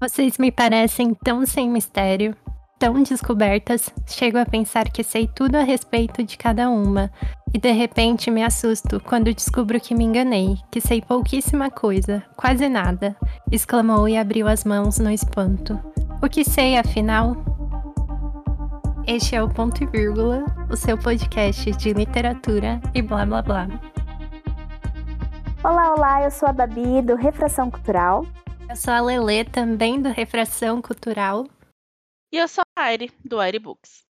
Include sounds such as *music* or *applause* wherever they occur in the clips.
Vocês me parecem tão sem mistério, tão descobertas, chego a pensar que sei tudo a respeito de cada uma, e de repente me assusto quando descubro que me enganei, que sei pouquíssima coisa, quase nada, exclamou e abriu as mãos no espanto. O que sei, afinal? Este é o Ponto e Vírgula, o seu podcast de literatura e blá blá blá. Olá, olá, eu sou a Babi do Refração Cultural. Eu sou a Lelê, também do Refração Cultural. E eu sou a Aire, do Aire Books.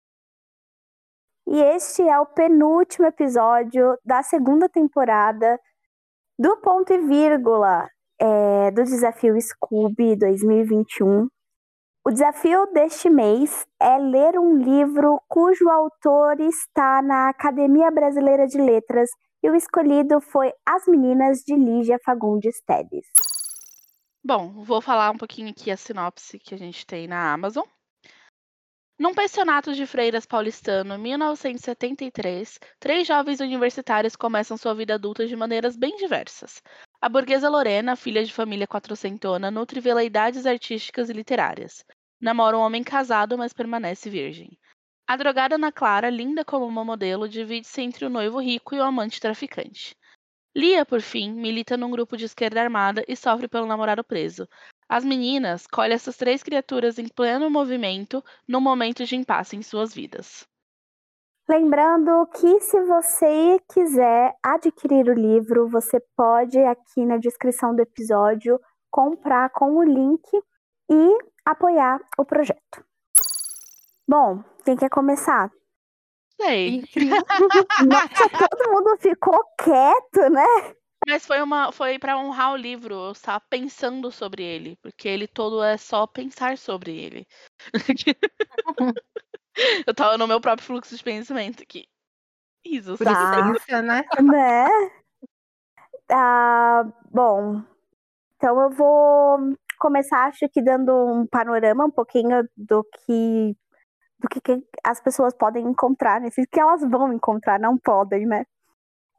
E este é o penúltimo episódio da segunda temporada do Ponto e Vírgula é, do Desafio Scooby 2021. O desafio deste mês é ler um livro cujo autor está na Academia Brasileira de Letras e o escolhido foi As Meninas de Lígia Fagundes Tedes. Bom, vou falar um pouquinho aqui a sinopse que a gente tem na Amazon. Num pensionato de freiras paulistano, 1973, três jovens universitários começam sua vida adulta de maneiras bem diversas. A burguesa Lorena, filha de família quatrocentona, nutre veleidades artísticas e literárias. Namora um homem casado, mas permanece virgem. A drogada Ana Clara, linda como uma modelo, divide-se entre o noivo rico e o amante traficante. Lia, por fim, milita num grupo de esquerda armada e sofre pelo namorado preso. As meninas colhem essas três criaturas em pleno movimento num momento de impasse em suas vidas. Lembrando que se você quiser adquirir o livro, você pode aqui na descrição do episódio comprar com o link e apoiar o projeto. Bom, quem quer começar? Sei. Nossa, *laughs* todo mundo ficou quieto, né? Mas foi uma, foi para honrar o livro, eu estava pensando sobre ele, porque ele todo é só pensar sobre ele. *laughs* eu tava no meu próprio fluxo de pensamento aqui. Isso, Tá. né? né? Ah, bom, então eu vou começar, acho que dando um panorama um pouquinho do que do que, que as pessoas podem encontrar nesse que elas vão encontrar, não podem, né?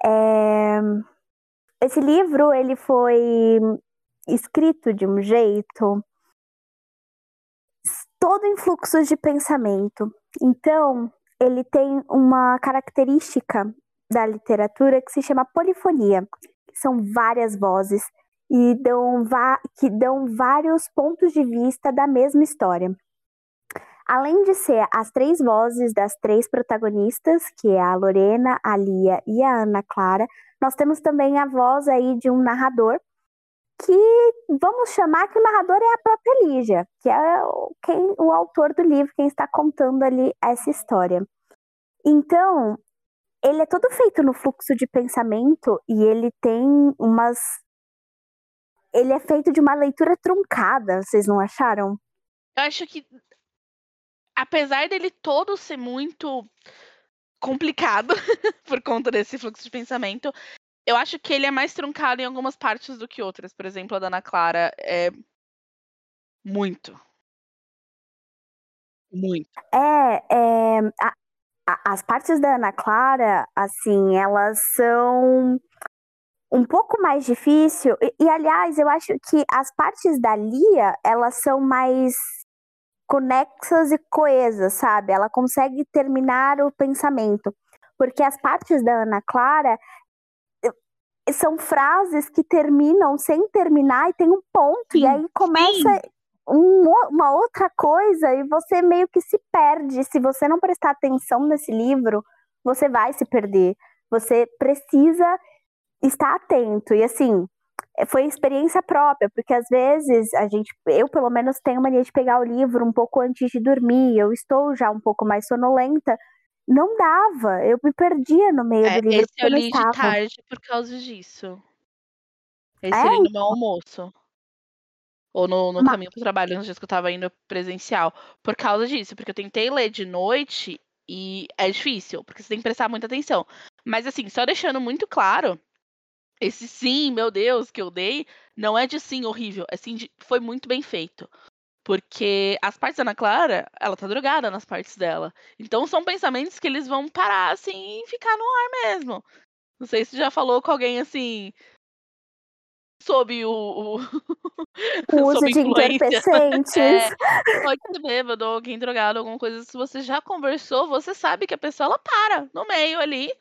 É, esse livro ele foi escrito de um jeito todo em fluxos de pensamento. Então, ele tem uma característica da literatura que se chama polifonia, são várias vozes e dão que dão vários pontos de vista da mesma história. Além de ser as três vozes das três protagonistas, que é a Lorena, a Lia e a Ana Clara, nós temos também a voz aí de um narrador, que vamos chamar que o narrador é a própria Lígia, que é quem, o autor do livro, quem está contando ali essa história. Então, ele é todo feito no fluxo de pensamento e ele tem umas. Ele é feito de uma leitura truncada, vocês não acharam? Eu acho que apesar dele todo ser muito complicado *laughs* por conta desse fluxo de pensamento, eu acho que ele é mais truncado em algumas partes do que outras. Por exemplo, a da Ana Clara é muito. Muito. É, é a, a, as partes da Ana Clara, assim, elas são um pouco mais difícil. E, e, aliás, eu acho que as partes da Lia, elas são mais conexas e coesas, sabe? Ela consegue terminar o pensamento. Porque as partes da Ana Clara são frases que terminam sem terminar e tem um ponto, sim, e aí começa um, uma outra coisa e você meio que se perde. Se você não prestar atenção nesse livro, você vai se perder. Você precisa estar atento. E assim, foi experiência própria, porque às vezes a gente, eu pelo menos tenho mania de pegar o livro um pouco antes de dormir, eu estou já um pouco mais sonolenta, não dava, eu me perdia no meio é, do livro. Esse eu li de tarde por causa disso. Esse é? eu li no meu almoço. Ou no, no Mas... caminho para o trabalho, nos dias que eu estava indo presencial. Por causa disso, porque eu tentei ler de noite e é difícil, porque você tem que prestar muita atenção. Mas assim, só deixando muito claro esse sim, meu Deus, que eu dei, não é de sim horrível, é sim de foi muito bem feito. Porque as partes da Ana Clara, ela tá drogada nas partes dela. Então são pensamentos que eles vão parar assim e ficar no ar mesmo. Não sei se já falou com alguém assim. sob o, o, o *laughs* uso de entorpecentes. É, pode ser bêbado alguém drogado, alguma coisa. Se você já conversou, você sabe que a pessoa ela para no meio ali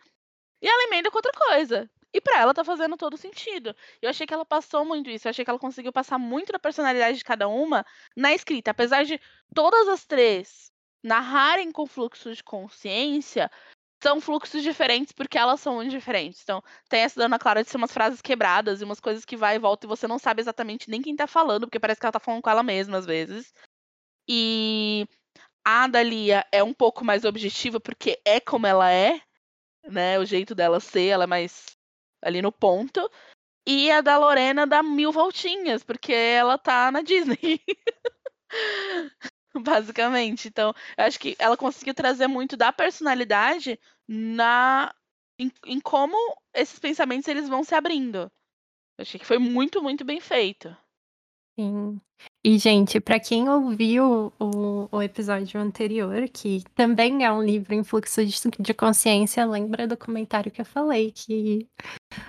e ela emenda com outra coisa. E pra ela tá fazendo todo sentido. Eu achei que ela passou muito isso. Eu achei que ela conseguiu passar muito da personalidade de cada uma na escrita. Apesar de todas as três narrarem com fluxo de consciência, são fluxos diferentes porque elas são muito diferentes. Então, tem essa Dona Clara de ser umas frases quebradas e umas coisas que vai e volta e você não sabe exatamente nem quem tá falando, porque parece que ela tá falando com ela mesma às vezes. E a Dalia é um pouco mais objetiva porque é como ela é, né? O jeito dela ser, ela é mais ali no ponto. E a da Lorena dá mil voltinhas, porque ela tá na Disney. *laughs* basicamente. Então, acho que ela conseguiu trazer muito da personalidade na em, em como esses pensamentos eles vão se abrindo. Eu achei que foi muito, muito bem feito. Sim. E, gente, para quem ouviu o, o, episódio anterior, que também é um livro em fluxo de, de consciência, lembra do comentário que eu falei, que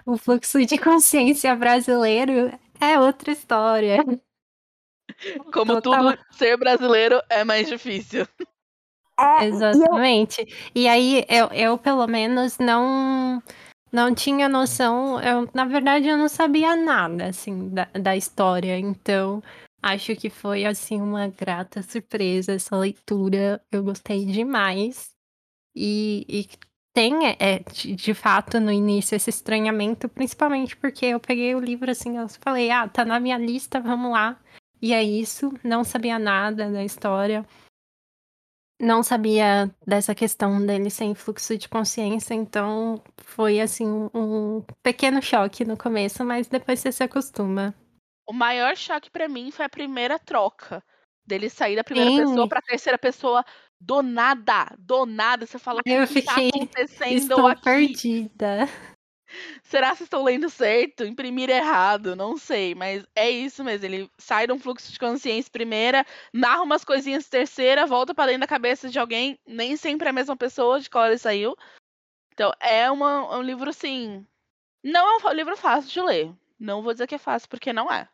o fluxo de consciência brasileiro é outra história. Como Total. tudo, ser brasileiro é mais difícil. É, Exatamente. E, eu... e aí, eu, eu pelo menos não não tinha noção. Eu, na verdade, eu não sabia nada, assim, da, da história. Então, acho que foi, assim, uma grata surpresa essa leitura. Eu gostei demais. E, e tem, é, de, de, fato, no início, esse estranhamento, principalmente porque eu peguei o livro, assim, eu falei, ah, tá na minha lista, vamos lá. E é isso, não sabia nada da história. Não sabia dessa questão dele sem fluxo de consciência, então foi assim um pequeno choque no começo, mas depois você se acostuma. O maior choque para mim foi a primeira troca dele sair da primeira Sim. pessoa para terceira pessoa do nada, do nada. Você fala o que, eu que tá fiquei, tá acontecendo estou aqui? perdida. Será que estou lendo certo? Imprimir errado? Não sei, mas é isso mesmo. Ele sai de um fluxo de consciência primeira, narra umas coisinhas terceira, volta para dentro da cabeça de alguém, nem sempre é a mesma pessoa de qual ele saiu. Então, é uma, um livro, assim. Não é um livro fácil de ler. Não vou dizer que é fácil, porque não é.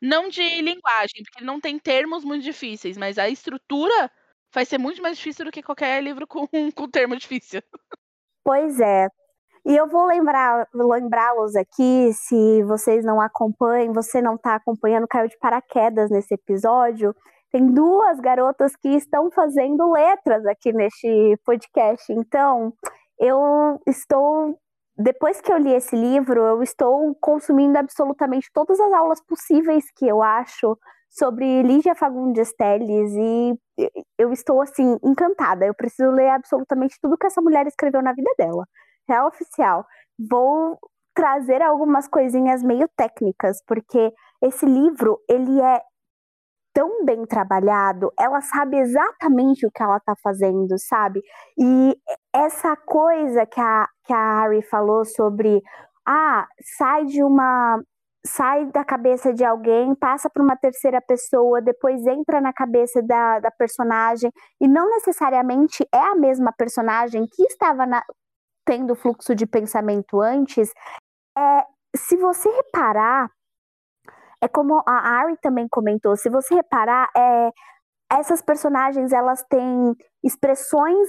Não de linguagem, porque não tem termos muito difíceis, mas a estrutura vai ser muito mais difícil do que qualquer livro com, com termo difícil. Pois é. E eu vou lembrar, lembrá-los aqui, se vocês não acompanham, você não está acompanhando, caiu de paraquedas nesse episódio. Tem duas garotas que estão fazendo letras aqui neste podcast. Então, eu estou. Depois que eu li esse livro, eu estou consumindo absolutamente todas as aulas possíveis que eu acho sobre Lígia Fagundes Telles e eu estou assim encantada. Eu preciso ler absolutamente tudo que essa mulher escreveu na vida dela real oficial. Vou trazer algumas coisinhas meio técnicas, porque esse livro, ele é tão bem trabalhado, ela sabe exatamente o que ela tá fazendo, sabe? E essa coisa que a, que a Harry falou sobre, ah, sai de uma sai da cabeça de alguém, passa para uma terceira pessoa, depois entra na cabeça da, da personagem, e não necessariamente é a mesma personagem que estava na, tendo fluxo de pensamento antes, é, se você reparar, é como a Ari também comentou, se você reparar, é, essas personagens elas têm expressões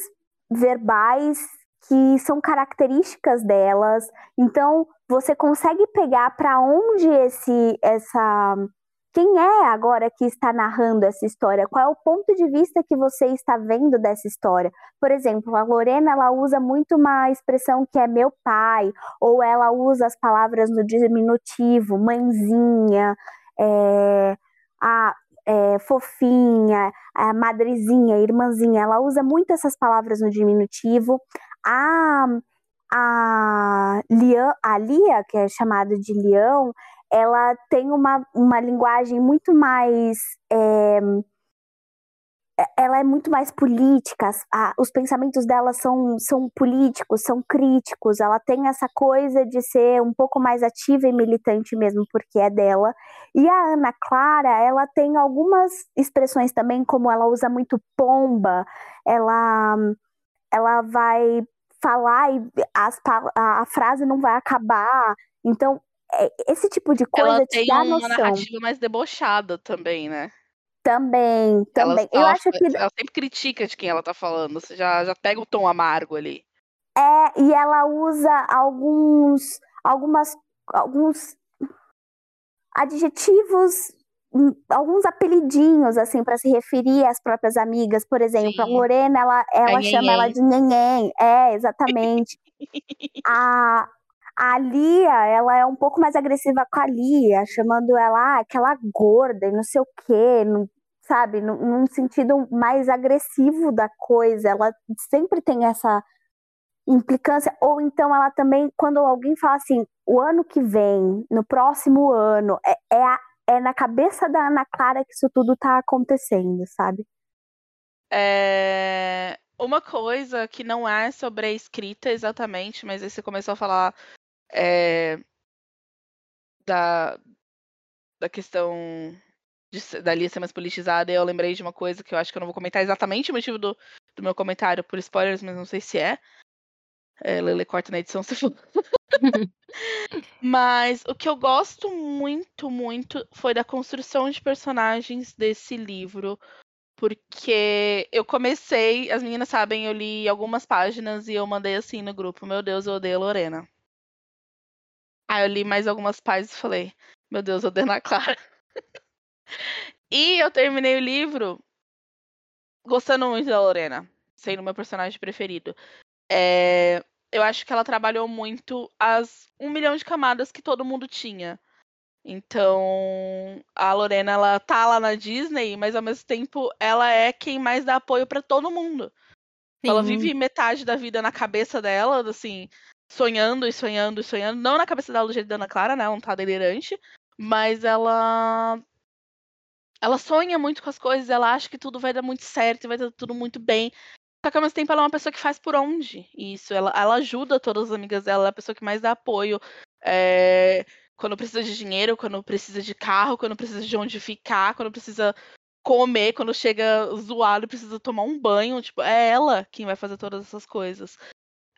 verbais que são características delas, então você consegue pegar para onde esse essa quem é agora que está narrando essa história? Qual é o ponto de vista que você está vendo dessa história? Por exemplo, a Lorena ela usa muito uma expressão que é meu pai, ou ela usa as palavras no diminutivo, mãezinha, é, a é, fofinha, a madrezinha, irmãzinha. Ela usa muito essas palavras no diminutivo. A a, a Lia, que é chamada de Leão, ela tem uma, uma linguagem muito mais. É, ela é muito mais política, a, os pensamentos dela são, são políticos, são críticos, ela tem essa coisa de ser um pouco mais ativa e militante mesmo, porque é dela. E a Ana Clara, ela tem algumas expressões também, como ela usa muito pomba, ela, ela vai falar e as, a, frase não vai acabar. Então, é, esse tipo de coisa ela te tem dá uma noção. narrativa mais debochada também, né? Também, Ela, também. Eu ela, acho que ela sempre critica de quem ela tá falando. Você já, já pega o tom amargo ali. é, e ela usa alguns, algumas, alguns adjetivos, alguns apelidinhos, assim, para se referir às próprias amigas. Por exemplo, a Sim. Lorena, ela, ela A chama ela de Nhenhen. É, exatamente. *laughs* a, a Lia, ela é um pouco mais agressiva com a Lia, chamando ela ah, aquela gorda e não sei o quê, não- sabe? Num, num sentido mais agressivo da coisa. Ela sempre tem essa implicância. Ou então ela também, quando alguém fala assim, o ano que vem, no próximo ano, é, é, a- é na cabeça da Ana Clara que isso tudo tá acontecendo, sabe? É, Uma coisa que não é sobre a escrita exatamente, mas aí você começou a falar é, da, da questão de, da Lia ser mais politizada, e eu lembrei de uma coisa que eu acho que eu não vou comentar exatamente o motivo do, do meu comentário por spoilers, mas não sei se é. É Lele corta na edição *laughs* se for. *laughs* Mas o que eu gosto muito, muito foi da construção de personagens desse livro. Porque eu comecei, as meninas sabem, eu li algumas páginas e eu mandei assim no grupo: Meu Deus, eu odeio a Lorena. Aí eu li mais algumas páginas e falei: Meu Deus, eu odeio a Clara. *laughs* e eu terminei o livro gostando muito da Lorena, sendo meu personagem preferido. É, eu acho que ela trabalhou muito as um milhão de camadas que todo mundo tinha. Então, a Lorena, ela tá lá na Disney, mas ao mesmo tempo ela é quem mais dá apoio pra todo mundo. Ela Sim. vive metade da vida na cabeça dela, assim, sonhando e sonhando e sonhando. Não na cabeça dela do jeito da Ana Clara, né? Ela não tá delirante. Mas ela. Ela sonha muito com as coisas, ela acha que tudo vai dar muito certo, vai dar tudo muito bem. Só que ao mesmo tempo ela é uma pessoa que faz por onde isso. Ela, ela ajuda todas as amigas dela, ela é a pessoa que mais dá apoio. é, quando precisa de dinheiro, quando precisa de carro, quando precisa de onde ficar, quando precisa comer, quando chega zoado e precisa tomar um banho. Tipo, é ela quem vai fazer todas essas coisas.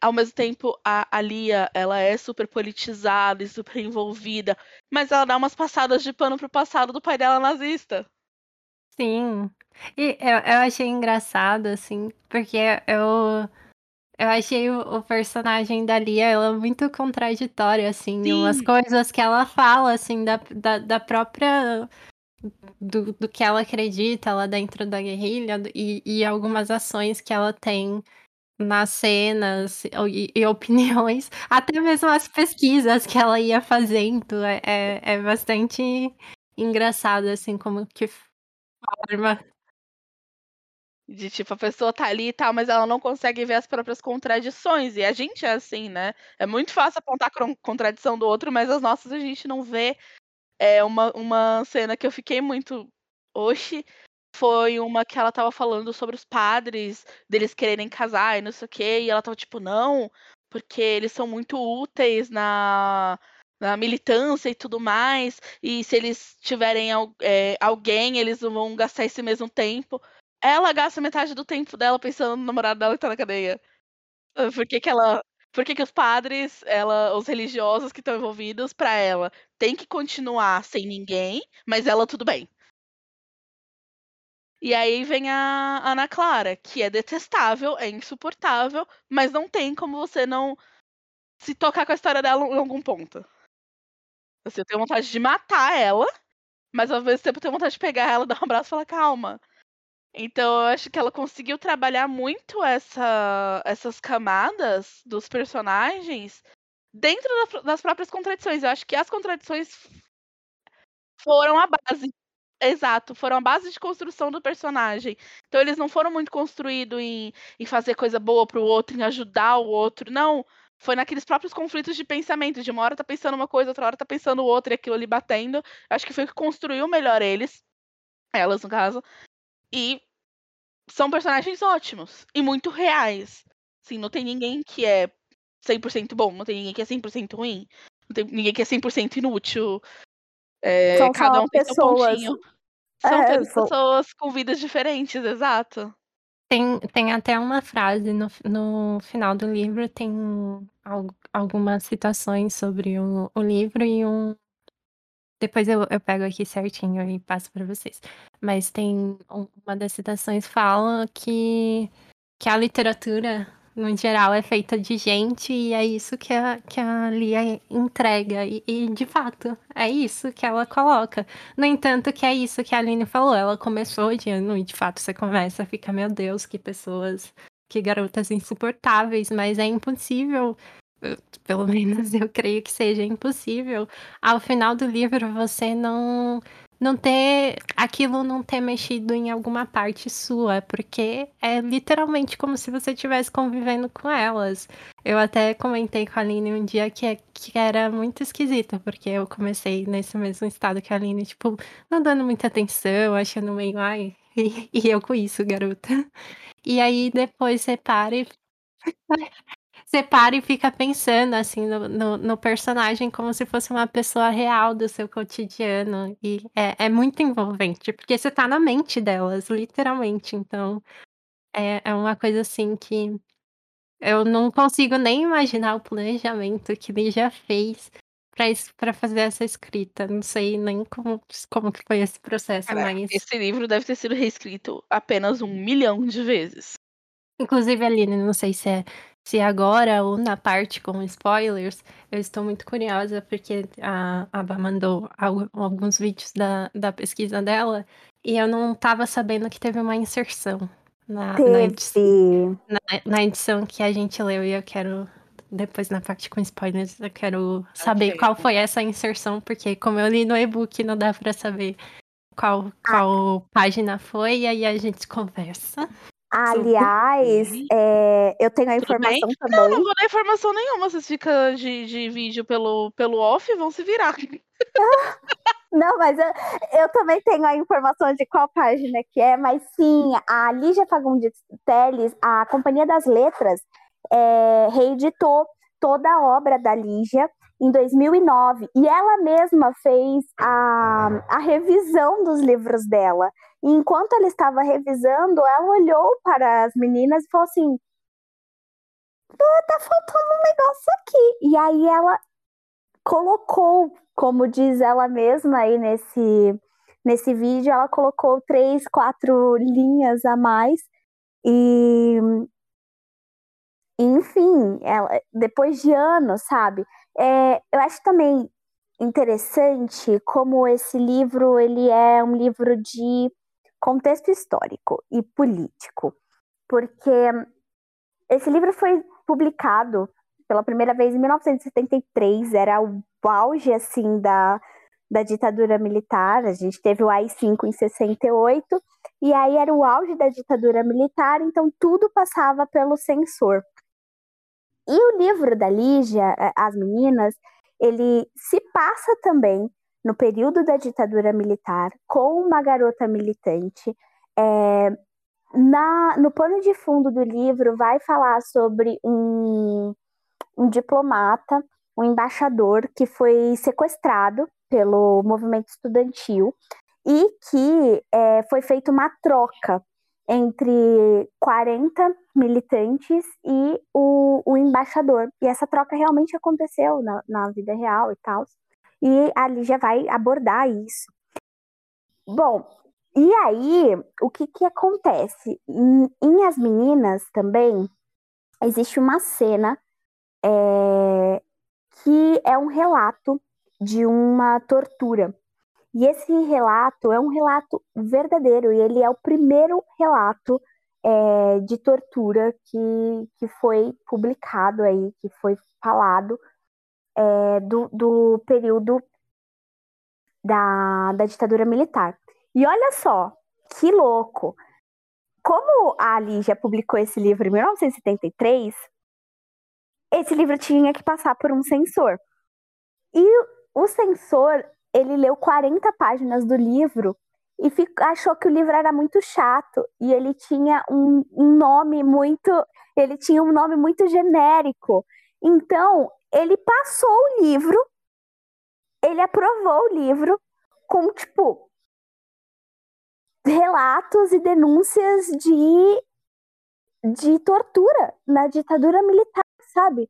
Ao mesmo tempo, a, a Lia, ela é super politizada e super envolvida, mas ela dá umas passadas de pano pro passado do pai dela nazista. Sim. E eu, eu achei engraçado, assim, porque eu, eu achei o, o personagem da Lia, ela muito contraditória, assim, em umas Sim. coisas que ela fala, assim, da, da, da própria. Do, do que ela acredita lá dentro da guerrilha e, e algumas ações que ela tem nas cenas e, e opiniões, *laughs* até mesmo as pesquisas que ela ia fazendo, é, é, é bastante engraçado, assim, como que forma. De tipo, a pessoa tá ali e tal, mas ela não consegue ver as próprias contradições. E a gente é assim, né? É muito fácil apontar a contradição do outro, mas as nossas a gente não vê. É uma, uma cena que eu fiquei muito. Oxi. Foi uma que ela tava falando sobre os padres, deles quererem casar e não sei o quê. E ela tava tipo, não, porque eles são muito úteis na, na militância e tudo mais. E se eles tiverem é, alguém, eles vão gastar esse mesmo tempo. Ela gasta metade do tempo dela pensando no namorado dela que tá na cadeia. Por que, que ela. Por que, que os padres, ela, os religiosos que estão envolvidos, pra ela, tem que continuar sem ninguém, mas ela tudo bem. E aí vem a Ana Clara, que é detestável, é insuportável, mas não tem como você não se tocar com a história dela em algum ponto. Assim, eu tenho vontade de matar ela, mas ao mesmo tempo eu tenho vontade de pegar ela, *laughs* dar um abraço e falar calma. Então eu acho que ela conseguiu trabalhar muito essa, essas camadas dos personagens dentro da, das próprias contradições. Eu acho que as contradições foram a base. Exato, foram a base de construção do personagem. Então eles não foram muito construídos em, em fazer coisa boa pro outro, em ajudar o outro. Não. Foi naqueles próprios conflitos de pensamento. De uma hora tá pensando uma coisa, outra hora tá pensando outra, e aquilo ali batendo. Acho que foi o que construiu melhor eles. Elas, no caso. E são personagens ótimos. E muito reais. Assim, não tem ninguém que é 100% bom, não tem ninguém que é 100% ruim. Não tem ninguém que é 100% inútil. É, São cada um tem seu pontinho. São É, todas são- pessoas com vidas diferentes, exato. Tem, tem até uma frase no, no final do livro, tem algumas citações sobre o, o livro e um. Depois eu, eu pego aqui certinho e passo para vocês. Mas tem uma das citações fala que, que a literatura no geral, é feita de gente e é isso que a, que a Lia entrega. E, e, de fato, é isso que ela coloca. No entanto, que é isso que a Aline falou. Ela começou odiando e, de fato, você começa a ficar, meu Deus, que pessoas, que garotas insuportáveis, mas é impossível. Pelo menos eu creio que seja impossível. Ao final do livro, você não não ter aquilo não ter mexido em alguma parte sua, porque é literalmente como se você estivesse convivendo com elas. Eu até comentei com a Aline um dia que, é, que era muito esquisito, porque eu comecei nesse mesmo estado que a Aline, tipo, não dando muita atenção, achando meio, ai, e, *laughs* e eu com isso, garota. E aí depois você para e *laughs* você para e fica pensando assim no, no, no, personagem como se fosse uma pessoa real do seu cotidiano. E é, é muito envolvente, porque você tá na mente delas, literalmente. Então é, é uma coisa assim que eu não consigo nem imaginar o planejamento que ele já fez para fazer essa escrita. Não sei nem como, como que foi esse processo, Cara, mas. Esse livro deve ter sido reescrito apenas um milhão de vezes. Inclusive, Aline, não sei se é se agora ou na parte com spoilers, eu estou muito curiosa porque a Aba mandou alguns vídeos da, da pesquisa dela e eu não estava sabendo que teve uma inserção na, na, edição, na, na, edição que a gente leu e eu quero. Depois na parte com spoilers, eu quero saber okay. qual foi essa inserção, porque como eu li no e-book, não dá para saber qual, qual ah. página foi, e aí a gente conversa. Aliás, é, eu tenho a informação também. Não, não vou dar informação nenhuma. Vocês ficam de, de vídeo pelo, pelo off vão se virar. *laughs* Não, mas eu, eu também tenho a informação de qual página que é, mas sim, a Lígia Fagundes Teles, a Companhia das Letras, é, reeditou toda a obra da Lígia em 2009 e ela mesma fez a, a revisão dos livros dela. E enquanto ela estava revisando, ela olhou para as meninas e falou assim: tá faltando um negócio aqui. E aí ela colocou, como diz ela mesma aí nesse, nesse vídeo, ela colocou três, quatro linhas a mais. E enfim, ela, depois de anos, sabe? É, eu acho também interessante como esse livro ele é um livro de contexto histórico e político, porque esse livro foi publicado pela primeira vez em 1973, era o auge assim da, da ditadura militar. A gente teve o AI-5 em 68 e aí era o auge da ditadura militar, então tudo passava pelo censor. E o livro da Lígia, é, As Meninas, ele se passa também no período da ditadura militar, com uma garota militante. É, na, no pano de fundo do livro, vai falar sobre um, um diplomata, um embaixador que foi sequestrado pelo movimento estudantil e que é, foi feita uma troca entre 40 militantes e o, o embaixador. E essa troca realmente aconteceu na, na vida real e tal. E a Lígia vai abordar isso. Bom, e aí, o que que acontece? Em, em As Meninas também, existe uma cena é, que é um relato de uma tortura e esse relato é um relato verdadeiro, e ele é o primeiro relato é, de tortura que, que foi publicado aí, que foi falado é, do, do período da, da ditadura militar. E olha só, que louco! Como a Lígia publicou esse livro em 1973, esse livro tinha que passar por um censor. E o censor ele leu 40 páginas do livro e achou que o livro era muito chato e ele tinha um, um nome muito ele tinha um nome muito genérico então ele passou o livro ele aprovou o livro com tipo relatos e denúncias de de tortura na ditadura militar, sabe?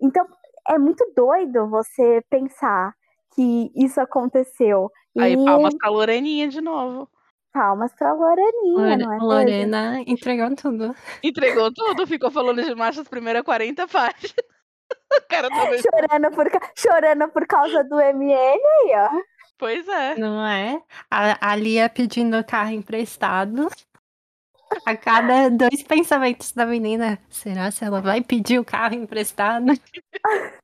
Então é muito doido você pensar que isso aconteceu. Aí e... palmas pra Loreninha de novo. Palmas pra Loreninha, Lore... não é Lorena entregou tudo. Entregou tudo, ficou falando de macho as primeiras 40 páginas. *laughs* Também... chorando, por, chorando por causa do MN aí, ó. Pois é. Não é? A, a Lia pedindo carro emprestado. A cada dois pensamentos da menina, será se ela vai pedir o carro emprestado? *laughs*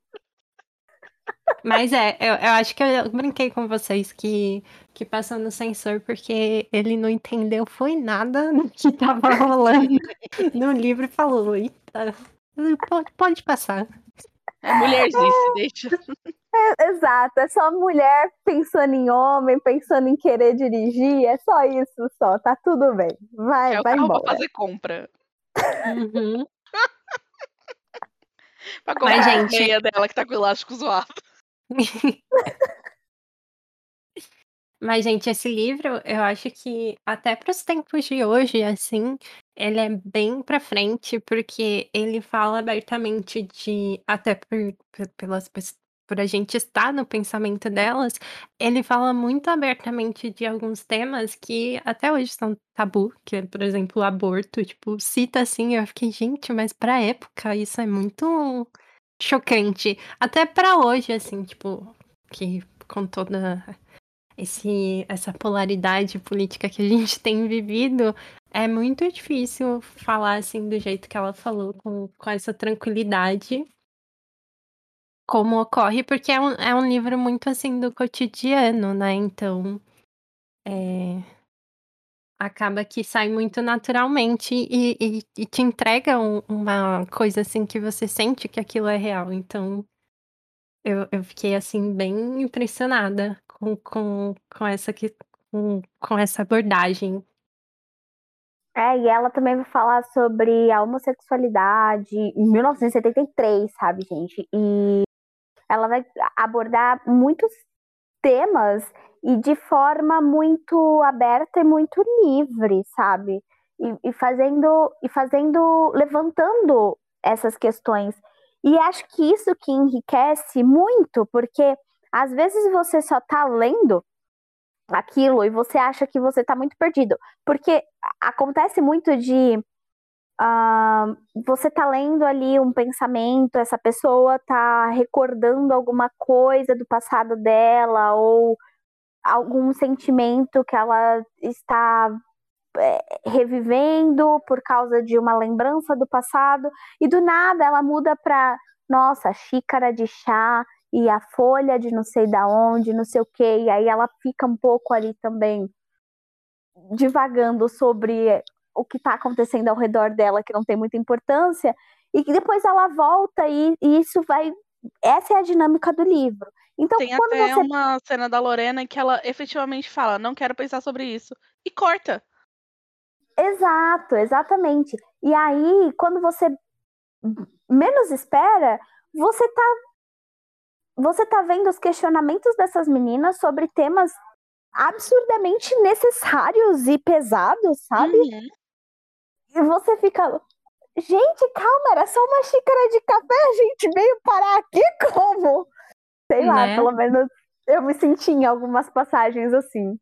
Mas é, eu, eu, acho que eu brinquei com vocês que, que passou no sensor porque ele não entendeu foi nada do que tava rolando *laughs* no livro e falou, eita, pode, pode passar. É mulherzice, deixa. É, exato, é só mulher pensando em homem, pensando em querer dirigir, é só isso, só, tá tudo bem. Vai, é vai embora. pra fazer compra. Uhum. *laughs* pra comprar Mas, gente... a meia dela que tá com o elástico zoado. *laughs* Mas, gente, esse livro, eu acho que até para os tempos de hoje, assim, ele é bem para frente, porque ele fala abertamente de, até por, pelas por a gente estar no pensamento delas, ele fala muito abertamente de alguns temas que até hoje são tabu, que é, por exemplo, o aborto, tipo, cita assim, eu fiquei, gente, mas pra época isso é muito chocante. Até para hoje, assim, tipo, que com toda esse, essa polaridade política que a gente *laughs* tem vivido, é muito difícil falar assim do jeito que ela falou, com, com essa tranquilidade. Como ocorre, porque é um, é um livro muito assim do cotidiano, né? Então. É, acaba que sai muito naturalmente e, e, e te entrega um, uma coisa assim que você sente que aquilo é real. Então, eu, eu fiquei assim bem impressionada com, com, com, essa, com, com essa abordagem. É, e ela também vai falar sobre a homossexualidade em 1973, sabe, gente? E ela vai abordar muitos temas e de forma muito aberta e muito livre, sabe? E, e, fazendo e fazendo levantando essas questões. E acho que isso que enriquece muito, porque às vezes você só tá lendo aquilo e você acha que você tá muito perdido, porque acontece muito de Uh, você tá lendo ali um pensamento, essa pessoa tá recordando alguma coisa do passado dela ou algum sentimento que ela está é, revivendo por causa de uma lembrança do passado e do nada ela muda para nossa xícara de chá e a folha de não sei da onde, não sei o que, e aí ela fica um pouco ali também divagando sobre o que está acontecendo ao redor dela que não tem muita importância e que depois ela volta e, e isso vai essa é a dinâmica do livro. Então, Tem quando até você... uma cena da Lorena que ela efetivamente fala, não quero pensar sobre isso. E corta. Exato, exatamente. E aí, quando você menos espera, você tá você tá vendo os questionamentos dessas meninas sobre temas absurdamente necessários e pesados, sabe? Uhum. E você fica, gente, calma, era só uma xícara de café, a gente veio parar aqui como? Sei lá, né? pelo menos eu me senti em algumas passagens assim.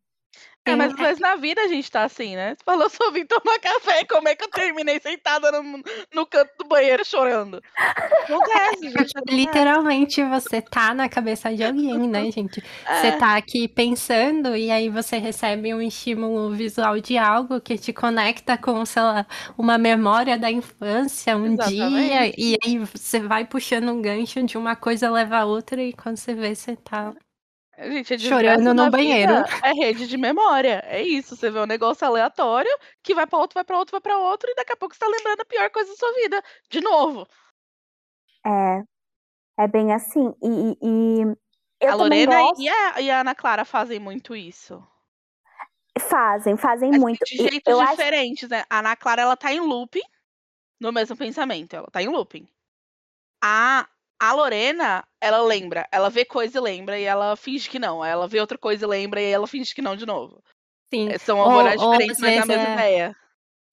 É, mas às vezes na vida a gente tá assim, né? Você falou, só vim tomar café, como é que eu terminei sentada no, no canto do banheiro chorando? Acontece, gente. Literalmente você tá na cabeça de alguém, né, *laughs* gente? É. Você tá aqui pensando e aí você recebe um estímulo visual de algo que te conecta com, sei lá, uma memória da infância, um Exatamente. dia, e aí você vai puxando um gancho de uma coisa leva a outra e quando você vê, você tá Gente, é Chorando no banheiro. É rede de memória. É isso. Você vê um negócio aleatório que vai para outro, vai para outro, vai para outro, e daqui a pouco você tá lembrando a pior coisa da sua vida. De novo. É. É bem assim. E. e a Lorena gosto... e, a, e a Ana Clara fazem muito isso. Fazem, fazem assim, muito. De jeitos eu diferentes, acho... né? A Ana Clara, ela tá em looping no mesmo pensamento. Ela tá em looping. A a Lorena, ela lembra, ela vê coisa e lembra, e ela finge que não. Ela vê outra coisa e lembra, e ela finge que não de novo. Sim. É, são horários diferentes, mas na mesma é... ideia.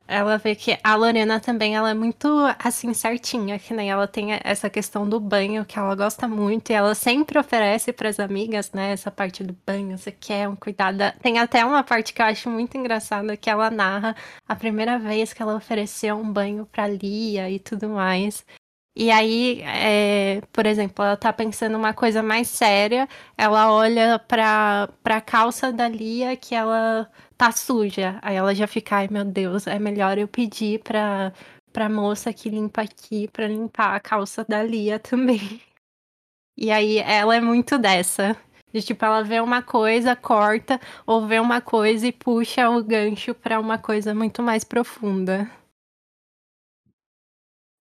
ela vê que a Lorena também ela é muito assim certinha, que nem ela tem essa questão do banho que ela gosta muito e ela sempre oferece para as amigas, né, essa parte do banho, você quer um cuidado. Tem até uma parte que eu acho muito engraçada que ela narra a primeira vez que ela ofereceu um banho para Lia e tudo mais. E aí, é, por exemplo, ela tá pensando uma coisa mais séria, ela olha pra, pra calça da Lia que ela tá suja. Aí ela já fica, ai meu Deus, é melhor eu pedir pra, pra moça que limpa aqui pra limpar a calça da Lia *laughs* também. E aí ela é muito dessa. De tipo, ela vê uma coisa, corta, ou vê uma coisa e puxa o gancho pra uma coisa muito mais profunda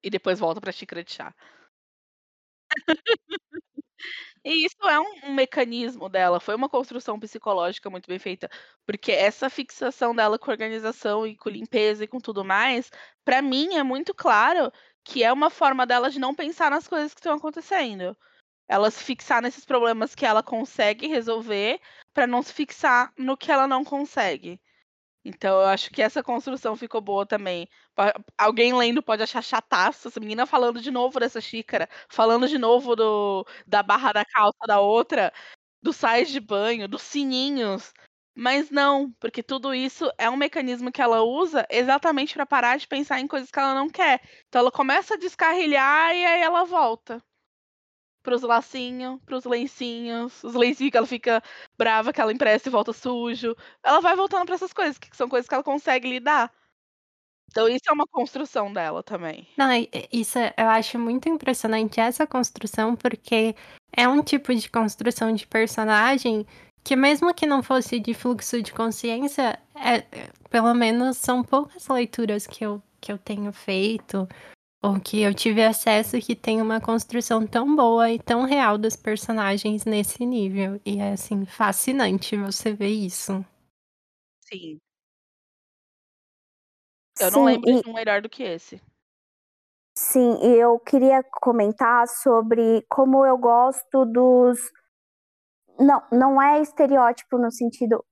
e depois volta pra xícara de chá. *laughs* E isso é um um mecanismo dela, foi uma construção psicológica muito bem feita, porque essa fixação dela com organização e com limpeza e com tudo mais, pra mim é muito claro que é uma forma dela de não pensar nas coisas que estão acontecendo. Ela se fixar nesses problemas que ela consegue resolver, pra não se fixar no que ela não consegue. Então eu acho que essa construção ficou boa também. alguém lendo pode achar chataço, essa menina falando de novo dessa xícara, falando de novo do da barra da calça da outra, dos sais de banho, dos sininhos. Mas não, porque tudo isso é um mecanismo que ela usa exatamente para parar de pensar em coisas que ela não quer. Então ela começa a descarrilhar e aí ela volta pros lacinhos, pros lencinhos, os lencinhos que ela fica brava, que ela empresta e volta sujo. Ela vai voltando para essas coisas, que são coisas que ela consegue lidar. Então isso é uma construção dela também. Não, isso é, eu acho muito impressionante essa construção, porque é um tipo de construção de personagem que mesmo que não fosse de fluxo de consciência, é, pelo menos são poucas leituras que eu, que eu tenho feito ou que eu tive acesso que tem uma construção tão boa e tão real dos personagens nesse nível. E é assim, fascinante você ver isso. Sim. Eu não lembro e... de um melhor do que esse. Sim, e eu queria comentar sobre como eu gosto dos. Não, não é estereótipo no sentido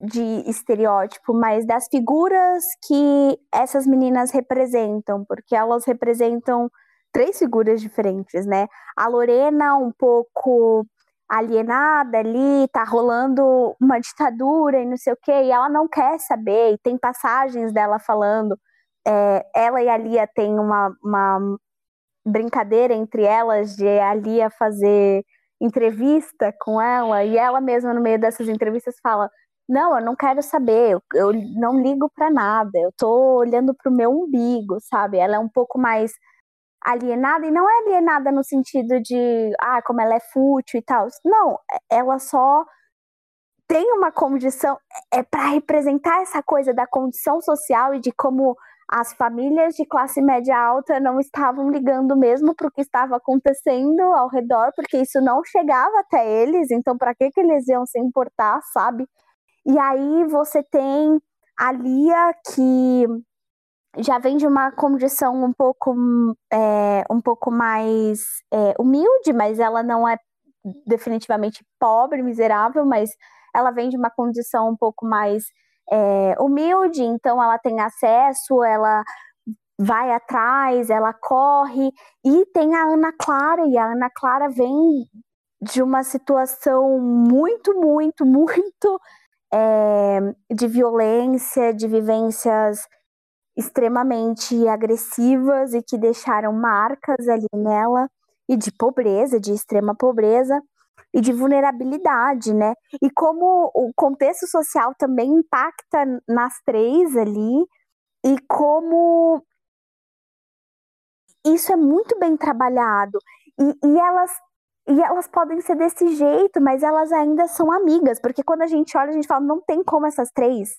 de estereótipo, mas das figuras que essas meninas representam, porque elas representam três figuras diferentes, né? A Lorena um pouco alienada ali, tá rolando uma ditadura e não sei o quê, e ela não quer saber, e tem passagens dela falando, é, ela e a Lia têm uma, uma brincadeira entre elas de a Lia fazer entrevista com ela, e ela mesma no meio dessas entrevistas fala, não, eu não quero saber, eu, eu não ligo para nada, eu tô olhando pro meu umbigo, sabe? Ela é um pouco mais alienada, e não é alienada no sentido de, ah, como ela é fútil e tal. Não, ela só tem uma condição, é para representar essa coisa da condição social e de como as famílias de classe média alta não estavam ligando mesmo para o que estava acontecendo ao redor, porque isso não chegava até eles, então para que, que eles iam se importar, sabe? E aí você tem a Lia, que já vem de uma condição um pouco, é, um pouco mais é, humilde, mas ela não é definitivamente pobre, miserável, mas ela vem de uma condição um pouco mais é, humilde, então ela tem acesso, ela vai atrás, ela corre, e tem a Ana Clara, e a Ana Clara vem de uma situação muito, muito, *laughs* muito é, de violência, de vivências extremamente agressivas e que deixaram marcas ali nela, e de pobreza, de extrema pobreza e de vulnerabilidade, né? E como o contexto social também impacta nas três ali, e como isso é muito bem trabalhado. E, e elas e elas podem ser desse jeito, mas elas ainda são amigas, porque quando a gente olha, a gente fala, não tem como essas três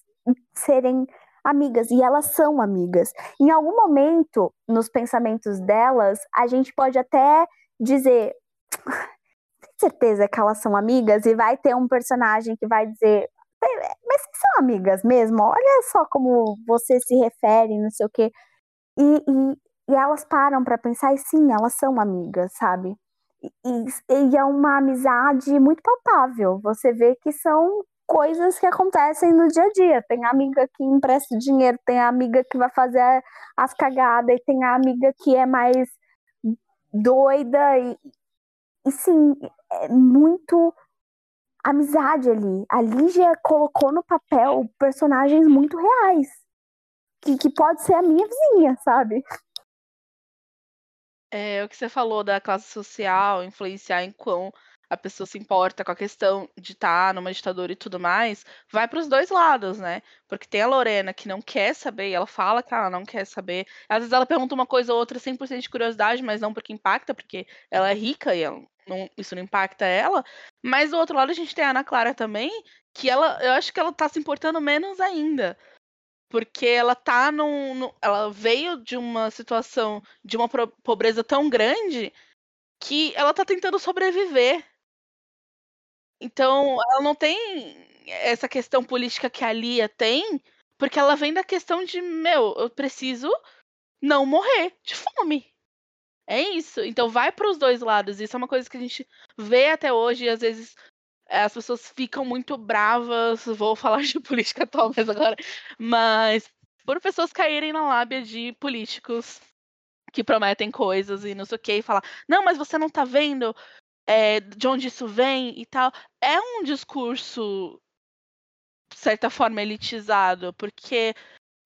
serem amigas, e elas são amigas. Em algum momento, nos pensamentos delas, a gente pode até dizer, tem certeza que elas são amigas? E vai ter um personagem que vai dizer, mas são amigas mesmo? Olha só como você se refere, não sei o quê. E, e, e elas param para pensar, e sim, elas são amigas, sabe? E, e, é uma amizade muito palpável. Você vê que são coisas que acontecem no dia a dia. Tem amiga que empresta dinheiro, tem amiga que vai fazer as cagadas, e tem amiga que é mais doida. E, e sim, é muito amizade ali. A Lígia colocou no papel personagens muito reais. Que, que pode ser a minha vizinha, sabe? É, o que você falou da classe social influenciar em quão a pessoa se importa com a questão de estar tá numa ditadura e tudo mais, vai para os dois lados, né? Porque tem a Lorena que não quer saber, ela fala que ela não quer saber. Às vezes ela pergunta uma coisa ou outra 100% de curiosidade, mas não porque impacta, porque ela é rica e ela não, isso não impacta ela. Mas do outro lado a gente tem a Ana Clara também, que ela, eu acho que ela tá se importando menos ainda porque ela tá num, num, ela veio de uma situação de uma pobreza tão grande que ela tá tentando sobreviver. Então, ela não tem essa questão política que a Lia tem, porque ela vem da questão de, meu, eu preciso não morrer de fome. É isso. Então vai para os dois lados. Isso é uma coisa que a gente vê até hoje às vezes as pessoas ficam muito bravas, *laughs* vou falar de política mais agora, mas por pessoas caírem na lábia de políticos que prometem coisas e não sei o que, e falar, não, mas você não tá vendo é, de onde isso vem e tal. É um discurso, de certa forma, elitizado, porque,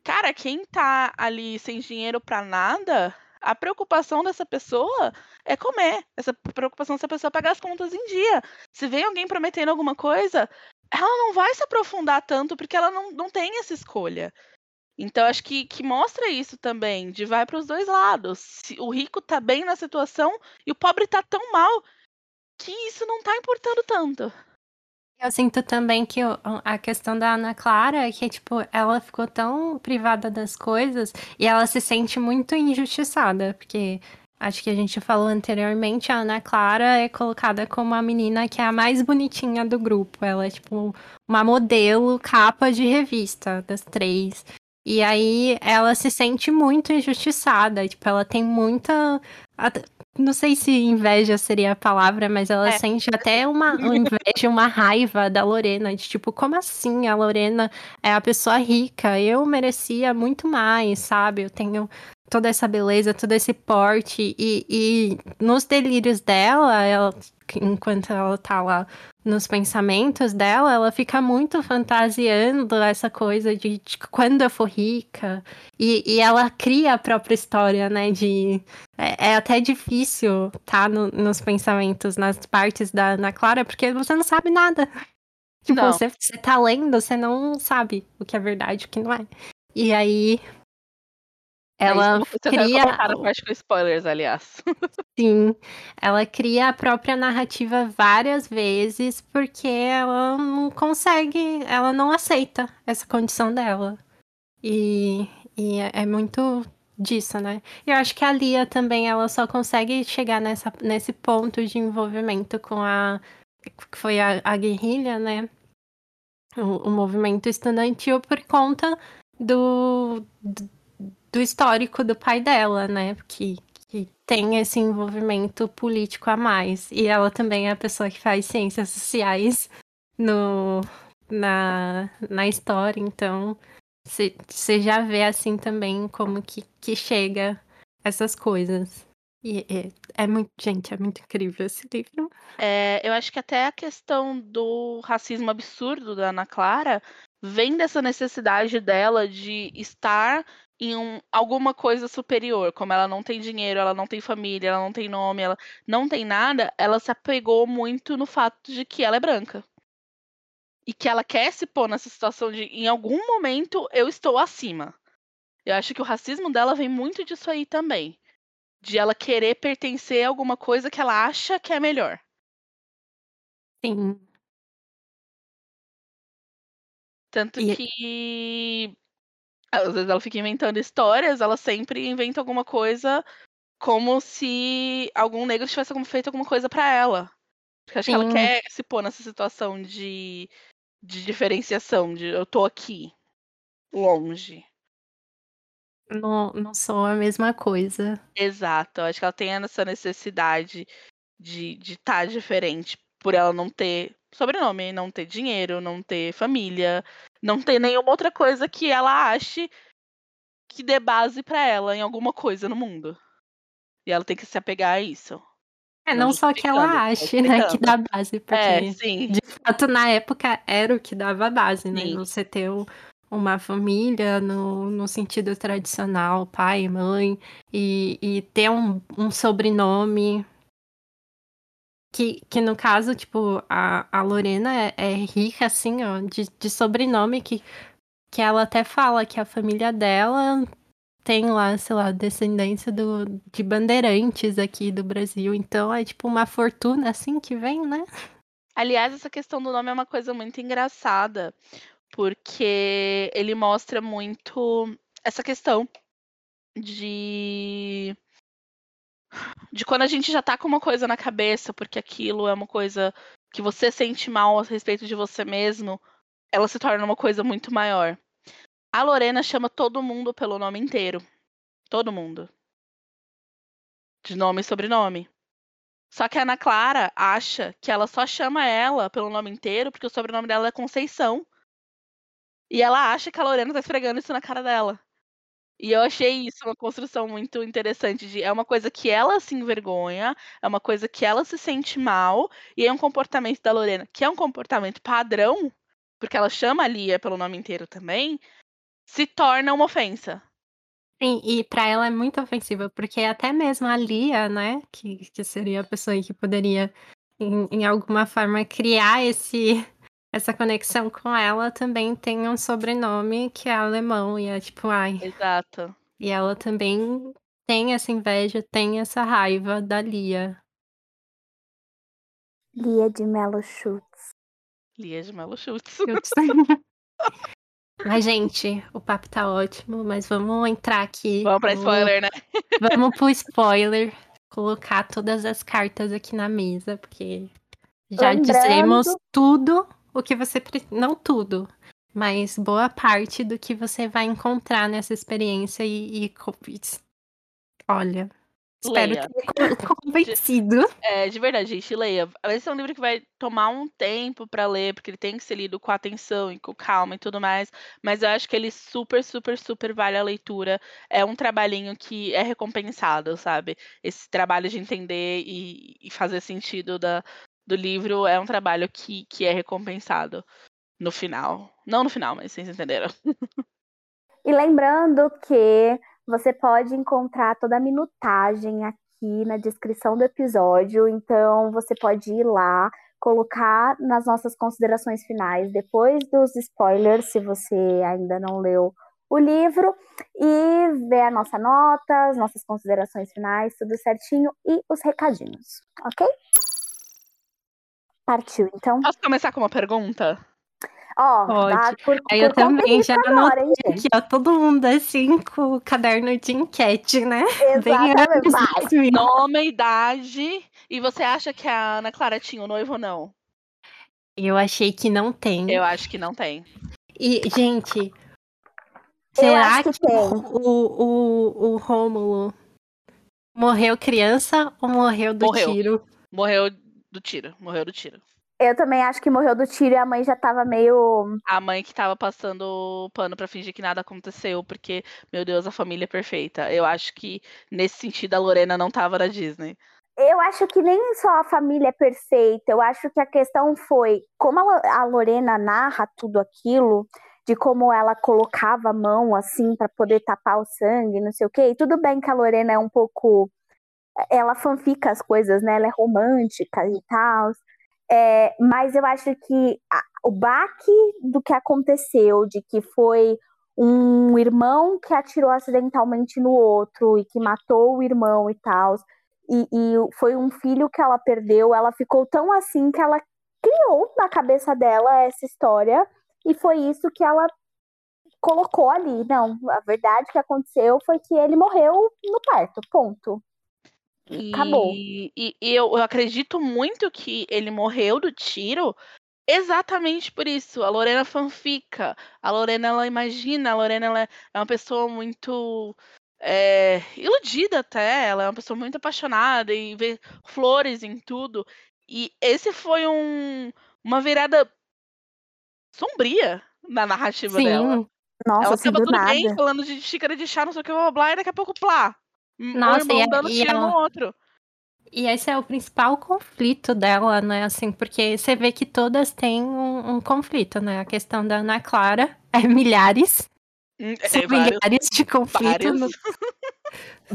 cara, quem tá ali sem dinheiro para nada, a preocupação dessa pessoa é comer. Essa preocupação dessa pessoa é pagar as contas em dia. Se vem alguém prometendo alguma coisa, ela não vai se aprofundar tanto porque ela não, não tem essa escolha. Então, acho que, que mostra isso também, de vai para os dois lados. O rico tá bem na situação e o pobre tá tão mal que isso não tá importando tanto. Eu sinto também que a questão da Ana Clara é que, tipo, ela ficou tão privada das coisas e ela se sente muito injustiçada, porque acho que a gente falou anteriormente, a Ana Clara é colocada como a menina que é a mais bonitinha do grupo. Ela é, tipo, uma modelo capa de revista das três. E aí ela se sente muito injustiçada, tipo, ela tem muita não sei se inveja seria a palavra, mas ela é. sente até uma, uma *laughs* inveja, uma raiva da Lorena, de tipo, como assim a Lorena é a pessoa rica? Eu merecia muito mais, sabe? Eu tenho toda essa beleza, todo esse porte, e, e nos delírios dela, ela, enquanto ela tá lá nos pensamentos dela, ela fica muito fantasiando essa coisa de, de quando eu for rica. E, e, ela cria a própria história, né? De, é, é até difícil tá no, nos pensamentos, nas partes da Ana Clara, porque você não sabe nada. Tipo, você, você tá lendo, você não sabe o que é verdade, o que não é. E aí ela é cria. Parte com spoilers, aliás. Sim, ela cria a própria narrativa várias vezes porque ela não consegue, ela não aceita essa condição dela. E, e é, é muito disso, né? Eu acho que a Lia também, ela só consegue chegar nessa, nesse ponto de envolvimento com a. que foi a, a guerrilha, né? O, o movimento estudantil por conta do, do do histórico do pai dela, né? Que, que tem esse envolvimento político a mais. E ela também é a pessoa que faz ciências sociais no, na, na história, então você já vê assim também como que, que chega essas coisas. E é, é, muito, gente, é muito incrível esse livro. É, eu acho que até a questão do racismo absurdo da Ana Clara vem dessa necessidade dela de estar em um, alguma coisa superior, como ela não tem dinheiro, ela não tem família, ela não tem nome, ela não tem nada, ela se apegou muito no fato de que ela é branca. E que ela quer se pôr nessa situação de, em algum momento, eu estou acima. Eu acho que o racismo dela vem muito disso aí também. De ela querer pertencer a alguma coisa que ela acha que é melhor. Sim. Tanto e... que às vezes ela fica inventando histórias, ela sempre inventa alguma coisa como se algum negro tivesse feito alguma coisa para ela. Porque acho Sim. que ela quer se pôr nessa situação de, de diferenciação, de eu tô aqui, longe. Não, não sou a mesma coisa. Exato, acho que ela tem essa necessidade de estar de tá diferente por ela não ter sobrenome, não ter dinheiro, não ter família, não ter nenhuma outra coisa que ela ache que dê base para ela em alguma coisa no mundo. E ela tem que se apegar a isso. É, não, não só que ela ache, né, que dá base, porque é, sim. de fato na época era o que dava base, né? Sim. Você ter uma família no, no sentido tradicional, pai, mãe, e, e ter um, um sobrenome que, que no caso, tipo, a, a Lorena é, é rica, assim, ó, de, de sobrenome que, que ela até fala que a família dela tem lá, sei lá, descendência do, de bandeirantes aqui do Brasil. Então é tipo uma fortuna assim que vem, né? Aliás, essa questão do nome é uma coisa muito engraçada, porque ele mostra muito essa questão de de quando a gente já tá com uma coisa na cabeça, porque aquilo é uma coisa que você sente mal a respeito de você mesmo, ela se torna uma coisa muito maior. A Lorena chama todo mundo pelo nome inteiro. Todo mundo. De nome e sobrenome. Só que a Ana Clara acha que ela só chama ela pelo nome inteiro porque o sobrenome dela é Conceição. E ela acha que a Lorena tá esfregando isso na cara dela. E eu achei isso uma construção muito interessante de é uma coisa que ela se envergonha, é uma coisa que ela se sente mal, e é um comportamento da Lorena, que é um comportamento padrão, porque ela chama a Lia pelo nome inteiro também, se torna uma ofensa. Sim, e para ela é muito ofensiva, porque até mesmo a Lia, né, que, que seria a pessoa que poderia, em, em alguma forma, criar esse, essa conexão com ela, também tem um sobrenome que é alemão, e é tipo, ai. Exato. E ela também tem essa inveja, tem essa raiva da Lia. Lia de Melo Schutz. Lia de Melo Schutz. *laughs* Mas, gente, o papo tá ótimo, mas vamos entrar aqui. Vamos pra spoiler, né? Vamos pro spoiler. Colocar todas as cartas aqui na mesa, porque já Lembrando... dizemos tudo o que você. Não tudo, mas boa parte do que você vai encontrar nessa experiência e. e... Olha, Espero leia. que *laughs* tenha convencido. De, é, de verdade, gente, leia. Esse é um livro que vai tomar um tempo para ler, porque ele tem que ser lido com atenção e com calma e tudo mais. Mas eu acho que ele super, super, super vale a leitura. É um trabalhinho que é recompensado, sabe? Esse trabalho de entender e, e fazer sentido da, do livro é um trabalho que, que é recompensado no final. Não no final, mas vocês entenderam. E lembrando que você pode encontrar toda a minutagem aqui na descrição do episódio, então você pode ir lá, colocar nas nossas considerações finais, depois dos spoilers, se você ainda não leu o livro, e ver a nossa nota, as nossas considerações finais, tudo certinho, e os recadinhos, ok? Partiu, então. Posso começar com uma pergunta? Ó, Pode. Por, Aí eu também já anotei aqui, ó, todo mundo assim com o caderno de enquete, né? Exatamente. Nome, idade. E você acha que a Ana Clara tinha o um noivo ou não? Eu achei que não tem. Eu acho que não tem. E, gente, será que, que o, o, o Rômulo morreu criança ou morreu do morreu. tiro? Morreu do tiro, morreu do tiro. Eu também acho que morreu do tiro e a mãe já tava meio. A mãe que tava passando pano para fingir que nada aconteceu, porque, meu Deus, a família é perfeita. Eu acho que, nesse sentido, a Lorena não tava na Disney. Eu acho que nem só a família é perfeita, eu acho que a questão foi como a Lorena narra tudo aquilo, de como ela colocava a mão assim para poder tapar o sangue, não sei o quê. E tudo bem que a Lorena é um pouco. Ela fanfica as coisas, né? Ela é romântica e tal. É, mas eu acho que a, o baque do que aconteceu, de que foi um irmão que atirou acidentalmente no outro e que matou o irmão e tal, e, e foi um filho que ela perdeu, ela ficou tão assim que ela criou na cabeça dela essa história e foi isso que ela colocou ali. Não, a verdade que aconteceu foi que ele morreu no parto, ponto. Acabou. E, e, e eu, eu acredito muito que ele morreu do tiro exatamente por isso. A Lorena fanfica. A Lorena, ela imagina. A Lorena, ela é uma pessoa muito é, iludida até. Ela é uma pessoa muito apaixonada e vê flores em tudo. E esse foi um, uma virada sombria na narrativa Sim. dela. Nossa, ela assim, tava do tudo nada. bem, falando de xícara de chá, não sei o que, blá, blá, blá, e daqui a pouco, plá. Um Nossa, irmão e a- dando e tiro ela- no outro. E esse é o principal conflito dela, né? Assim, porque você vê que todas têm um, um conflito, né? A questão da Ana Clara é *laughs* milhares, Hum, são É, vários, milhares de conflitos, vários.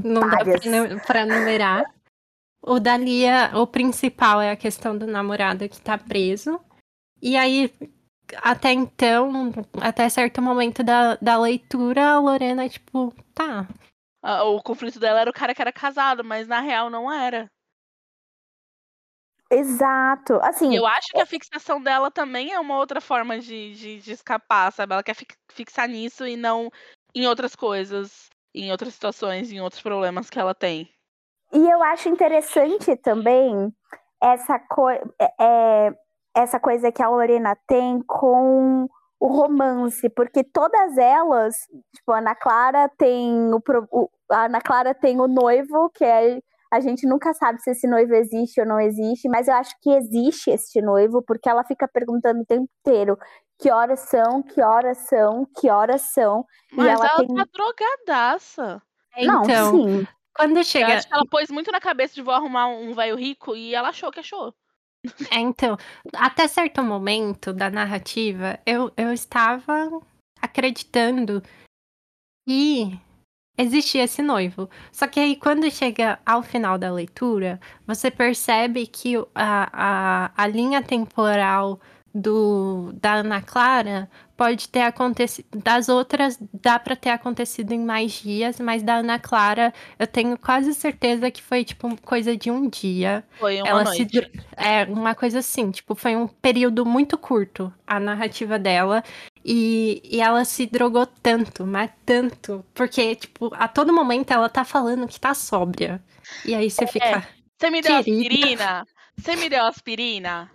não, dá pra, numerar. O da Lia, o principal é a questão do namorado que tá preso. E aí, até então, até certo momento da, da leitura, a Lorena, tipo, tá, O conflito dela era o cara que era casado, mas na real não era. Exato. Assim, eu acho que a fixação dela também é uma outra forma de, de, de escapar, sabe? Ela quer fi- fixar nisso e não em outras coisas, em outras situações, em outros problemas que ela tem. E eu acho interessante também essa, co é, essa coisa que a Lorena tem com o romance, porque todas elas, tipo, a Ana Clara tem o, o- a Ana Clara tem o noivo, que é a gente nunca sabe se esse noivo existe ou não existe, mas eu acho que existe este noivo, porque ela fica perguntando o tempo inteiro que horas são, que horas são, que horas são. Mas ela ela tem- tá drogadaça. não, então, sim. quando Eu chega... acho que ela pôs muito na cabeça de vou arrumar um velho rico e ela achou que achou. É, então, até certo momento da narrativa, eu, eu estava acreditando que existia esse noivo. Só que aí, quando chega ao final da leitura, você percebe que a, a, a linha temporal do da Ana Clara pode ter acontecido. Das outras, dá pra ter acontecido em mais dias, mas da Ana Clara, eu tenho quase certeza que foi, tipo, coisa de um dia. Foi uma Ela se noite. dro- É uma coisa assim, tipo, foi um período muito curto a narrativa dela. E, e ela se drogou tanto, mas tanto. Porque, tipo, a todo momento ela tá falando que tá sóbria. E aí você fica. Você me deu Querida. aspirina? Você me deu aspirina?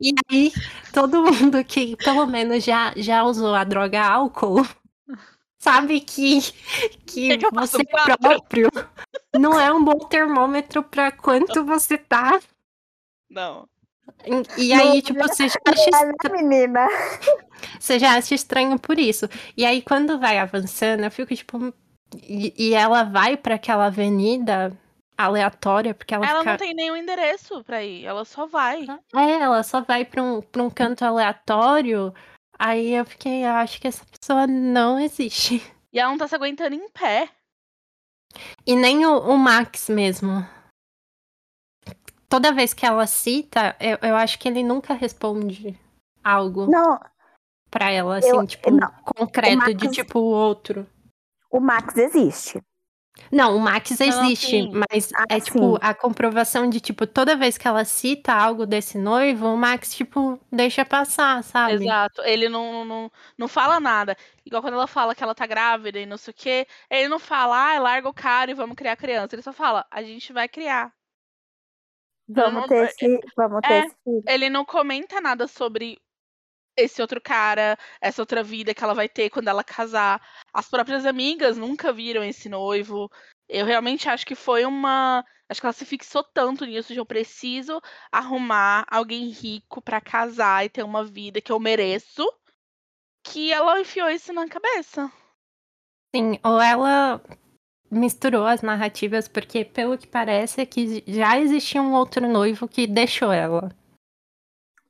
E aí, todo mundo que pelo menos já, já usou a droga álcool sabe que, que, Que faço? você próprio não é um bom termômetro pra quanto você tá. Não. E aí, tipo, você já acha É, né, menina? Você já acha estranho por isso. E aí, quando vai avançando, eu fico tipo. E, e ela vai pra aquela avenida aleatória, porque ela, Ela fica. não tem nenhum endereço pra ir, ela só vai. É, ela só vai pra um, pra um canto aleatório. Aí eu fiquei, eu acho que essa pessoa não existe. *laughs* E ela não tá se aguentando em pé. E nem o, o Max mesmo. Toda vez que ela cita, eu, eu acho que ele nunca responde algo Não, pra ela, assim, Eu- tipo, não. concreto, O de Max- tipo o outro. o Max existe. Não, o Max Não, existe, sim. mas Ah, é tipo sim. a comprovação de tipo toda vez que ela cita algo desse noivo, o Max tipo deixa passar, sabe? Exato. Ele não, não, não fala nada. Igual quando ela fala que ela tá grávida e não sei o quê. Ele não fala, ah, larga o cara e vamos criar criança. Ele só fala, a gente vai criar. Vamos não- ter esse, vamos ter é. esse filho. Ele não comenta nada sobre esse outro cara, essa outra vida que ela vai ter quando ela casar. As próprias amigas nunca viram esse noivo. Eu realmente acho que foi uma. Acho que ela se fixou tanto nisso de eu preciso arrumar alguém rico pra casar e ter uma vida que eu mereço. Que ela enfiou isso na cabeça. Sim, ou ela misturou as narrativas porque pelo que parece é que já existia um outro noivo que deixou ela.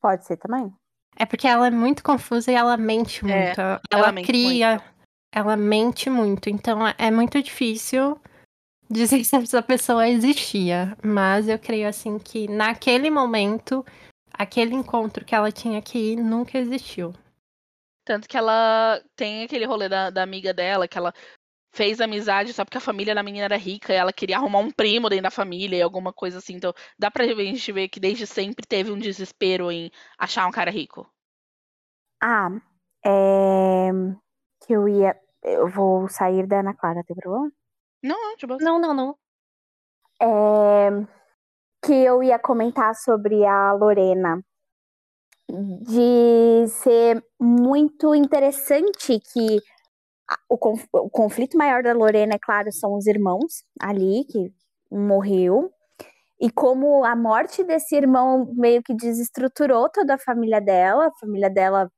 Pode ser também. É porque ela é muito confusa e ela mente É, muito. Ela, ela mente cria, ela mente muito. Então é- é muito difícil dizer *laughs* se essa pessoa existia. Mas eu creio assim que naquele momento, aquele encontro que ela tinha que ir nunca existiu. Tanto que ela tem aquele rolê da, da amiga dela, que ela fez amizade só porque a família da menina era rica e ela queria arrumar um primo dentro da família e alguma coisa assim. Então dá pra gente ver que desde sempre teve um desespero em achar um cara rico. Ah, é... que eu ia. Eu vou sair da Ana Clara, tem problema? Não, não, tipo, Não, não, não. É... Que eu ia comentar sobre a Lorena. De ser muito interessante que o, conf- o conflito maior da Lorena, é claro, são os irmãos ali, que morreu. e como a morte desse irmão meio que desestruturou toda a família dela, a família dela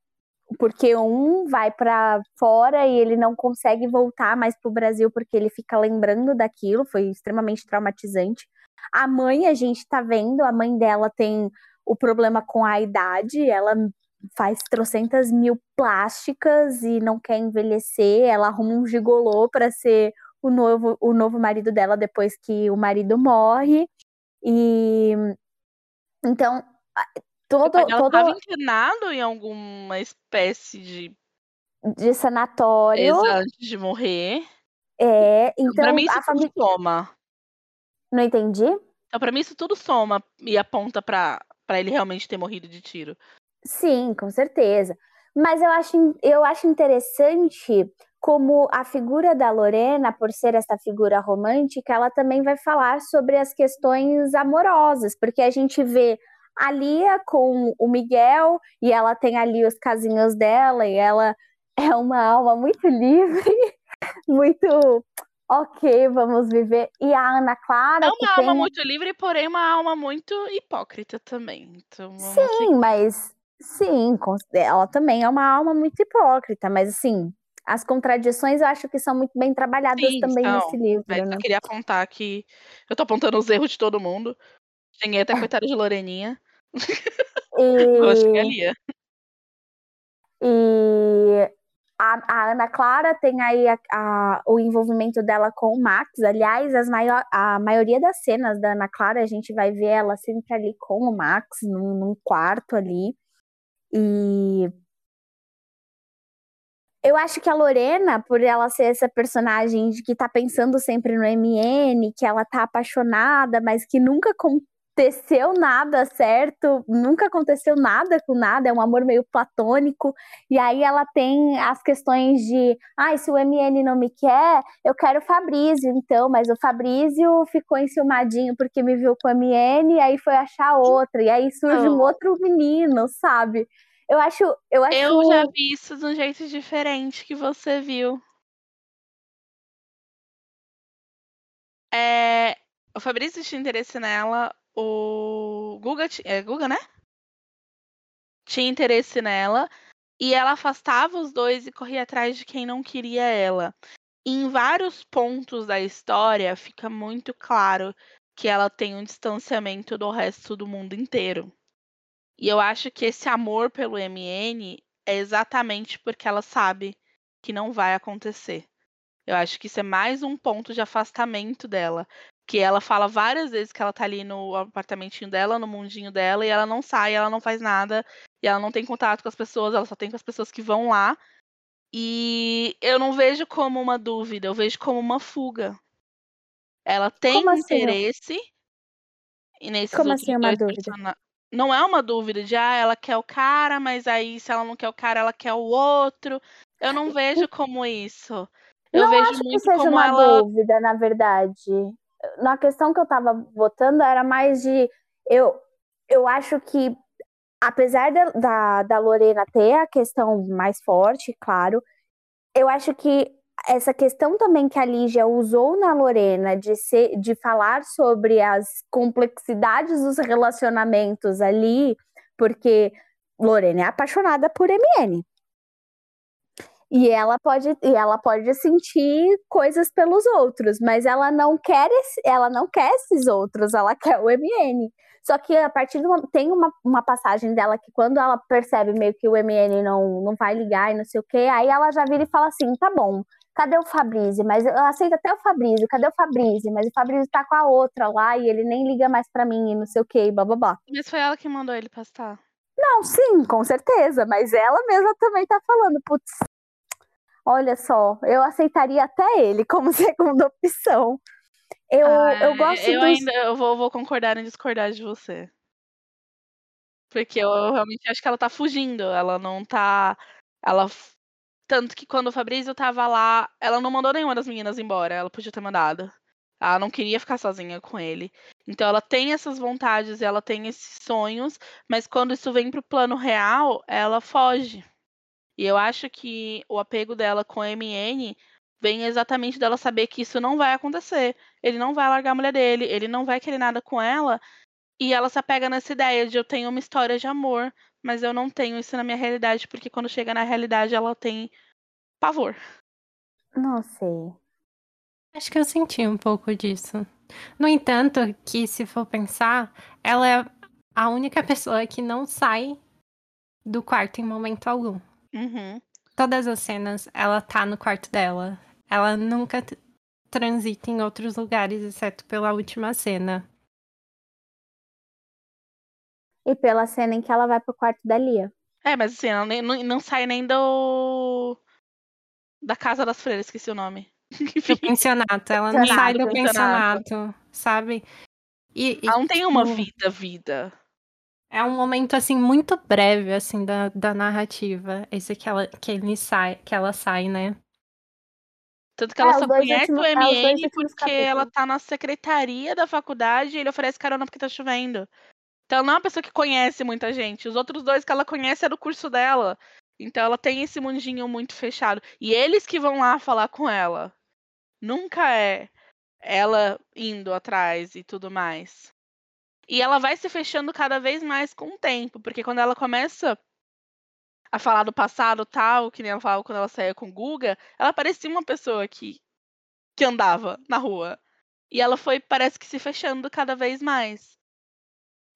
porque um vai para fora e ele não consegue voltar mais para o Brasil porque ele fica lembrando daquilo, foi extremamente traumatizante. A mãe, a gente está vendo, a mãe dela tem o problema com a idade, ela faz trocentas mil plásticas e não quer envelhecer, ela arruma um gigolô para ser o novo, o novo marido dela depois que o marido morre. E então todo ela todo estava internado em alguma espécie de de sanatório antes de morrer. É, então para mim isso a família soma. Não entendi? Então para mim isso tudo soma e aponta para para ele realmente ter morrido de tiro. Sim, com certeza. Mas eu acho, eu acho interessante como a figura da Lorena, por ser essa figura romântica, ela também vai falar sobre as questões amorosas, porque a gente vê a Lia com o Miguel e ela tem ali os casinhos dela e ela *laughs* é uma alma muito livre, *laughs* muito ok, vamos viver. E a Ana Clara. É uma alma tem... muito livre, porém uma alma muito hipócrita também. Então, Sim, mas sim, ela também é uma alma muito hipócrita, mas assim, as contradições eu acho que são muito bem trabalhadas Sim, também são, nesse livro. Mas né? Eu queria apontar que eu tô apontando os erros de todo mundo. Cheguei até a coitada de Loreninha. E... *laughs* Eu acho que é Lia. E a, a, Ana Clara tem aí a, a, o envolvimento dela com o Max. Aliás, as maior, a maioria das cenas da Ana Clara, a gente vai ver ela sempre ali com o Max, num, num quarto ali. E eu acho que a Lorena, por ela ser essa personagem de que tá pensando sempre no MN, que ela tá apaixonada, mas que nunca aconteceu nada certo, nunca aconteceu nada com nada, é um amor meio platônico. E aí ela tem as questões de, ah, se o MN não me quer, eu quero o Fabrício, então, mas o Fabrício ficou enciumadinho porque me viu com o MN e aí foi achar outra, e aí surge um outro menino, sabe? Eu acho, eu acho. Eu já vi isso de um jeito diferente que você viu. É, o Fabrício tinha interesse nela, o Guga, é Guga, né? Tinha interesse nela e ela afastava os dois e corria atrás de quem não queria ela. Em vários pontos da história fica muito claro que ela tem um distanciamento do resto do mundo inteiro. E eu acho que esse amor pelo MN é exatamente porque ela sabe que não vai acontecer. Eu acho que isso é mais um ponto de afastamento dela que ela fala várias vezes que ela tá ali no apartamentinho dela, no mundinho dela, e ela não sai, ela não faz nada, e ela não tem contato com as pessoas, ela só tem com as pessoas que vão lá. E eu não vejo como uma dúvida, eu vejo como uma fuga. Ela tem como assim? interesse assim? e nesses Como assim uma dúvida? Persona... Não é uma dúvida de ah, ela quer o cara, mas aí se ela não quer o cara, ela quer o outro. Eu não vejo como isso. Eu não vejo acho muito que seja como uma ela... dúvida, na verdade na questão que eu estava votando era mais de eu eu acho que apesar da, da, da Lorena ter a questão mais forte, claro, eu acho que essa questão também que a Lígia usou na Lorena de, ser, de falar sobre as complexidades dos relacionamentos ali, porque Lorena é apaixonada por MN. E ela pode, e ela pode sentir coisas pelos outros, mas ela não quer esse, ela não quer esses outros, ela *laughs* quer o MN. Só que a partir do tem uma, uma passagem dela que quando ela percebe meio que o MN não, não vai ligar e não sei o que, aí ela já vira e fala assim: tá bom, cadê o Fabrício? Mas eu aceito até o Fabrício, cadê o Fabrício? Mas o Fabrício tá com a outra lá e ele nem liga mais pra mim e não sei o que, bababá. Mas foi ela que mandou ele pastar. Não, sim, com certeza, mas ela mesma também tá falando, putz, Olha só, eu aceitaria até ele como *laughs* segunda opção. Eu, ah, eu gosto Eu dos... ainda eu vou, vou concordar em discordar de você. Porque eu realmente acho que ela tá fugindo. Ela não tá. Ela. Tanto que quando o Fabrício tava lá, ela não mandou nenhuma das meninas embora. Ela podia ter mandado. Ela não queria ficar sozinha com ele. Então ela tem essas vontades, ela tem esses sonhos, mas quando isso vem pro plano real, ela foge. E eu acho que o apego dela com a MN vem exatamente dela saber que isso não vai acontecer. Ele não vai largar a mulher dele, ele não vai querer nada com ela. E ela se apega nessa ideia de eu tenho uma história de amor, mas eu não tenho isso na minha realidade, porque quando chega na realidade ela tem pavor. Não sei. Acho que eu senti um pouco disso. No entanto, que se for pensar, ela é a única pessoa que não sai do quarto em momento algum. Uhum. Todas as cenas, ela tá no quarto dela. Ela nunca transita em outros lugares, exceto pela última cena. E pela cena em que ela vai pro quarto da Lia. É, mas assim, ela nem, não, não sai nem do. Da Casa das Freiras, esqueci o nome. do *laughs* pensionato. Ela não sai do pensionato, pensionato sabe? E, e, ela não tem uma tipo, vida, vida. É um momento, assim, muito breve, assim, da, da narrativa. Esse que ela, que ele sai, que ela sai, né? Tanto que ela é, só conhece últimos, o MN é, porque capítulos. ela tá na secretaria da faculdade e ele oferece carona porque tá chovendo. Então ela não é uma pessoa que conhece muita gente. Os outros dois que ela conhece é do curso dela. Então ela tem esse mundinho muito fechado. E eles que vão lá falar com ela. Nunca é ela indo atrás e tudo mais. E ela vai se fechando cada vez mais com o tempo, porque quando ela começa a falar do passado tal, que nem ela falava quando ela saía com o Guga, ela parecia uma pessoa que, que andava na rua. E ela foi, parece que se fechando cada vez mais.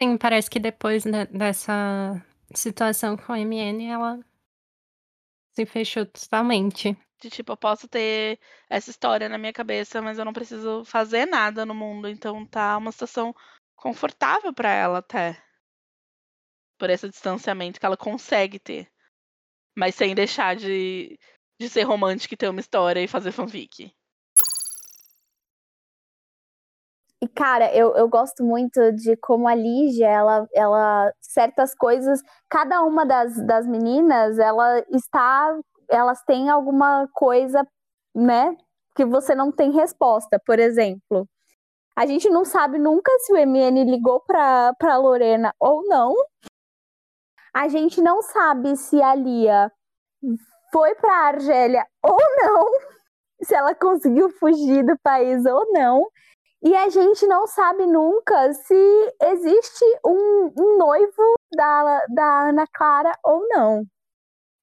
Sim, parece que depois dessa situação com a MN, ela se fechou totalmente. De tipo, eu posso ter essa história na minha cabeça, mas eu não preciso fazer nada no mundo. Então tá uma situação confortável para ela até. Por esse distanciamento que ela consegue ter. Mas sem deixar de, de ser romântica e ter uma história e fazer fanfic. E, cara, eu, eu gosto muito de como a Lígia, ela, ela, certas coisas, cada uma das, das meninas, ela está, elas têm alguma coisa, né, que você não tem resposta, por exemplo. A gente não sabe nunca se o MN ligou pra, pra Lorena ou não. A gente não sabe se a Lia foi pra Argélia ou não. *laughs* Se ela conseguiu fugir do país ou não. E a gente não sabe nunca se existe um, um noivo da, da Ana Clara ou não.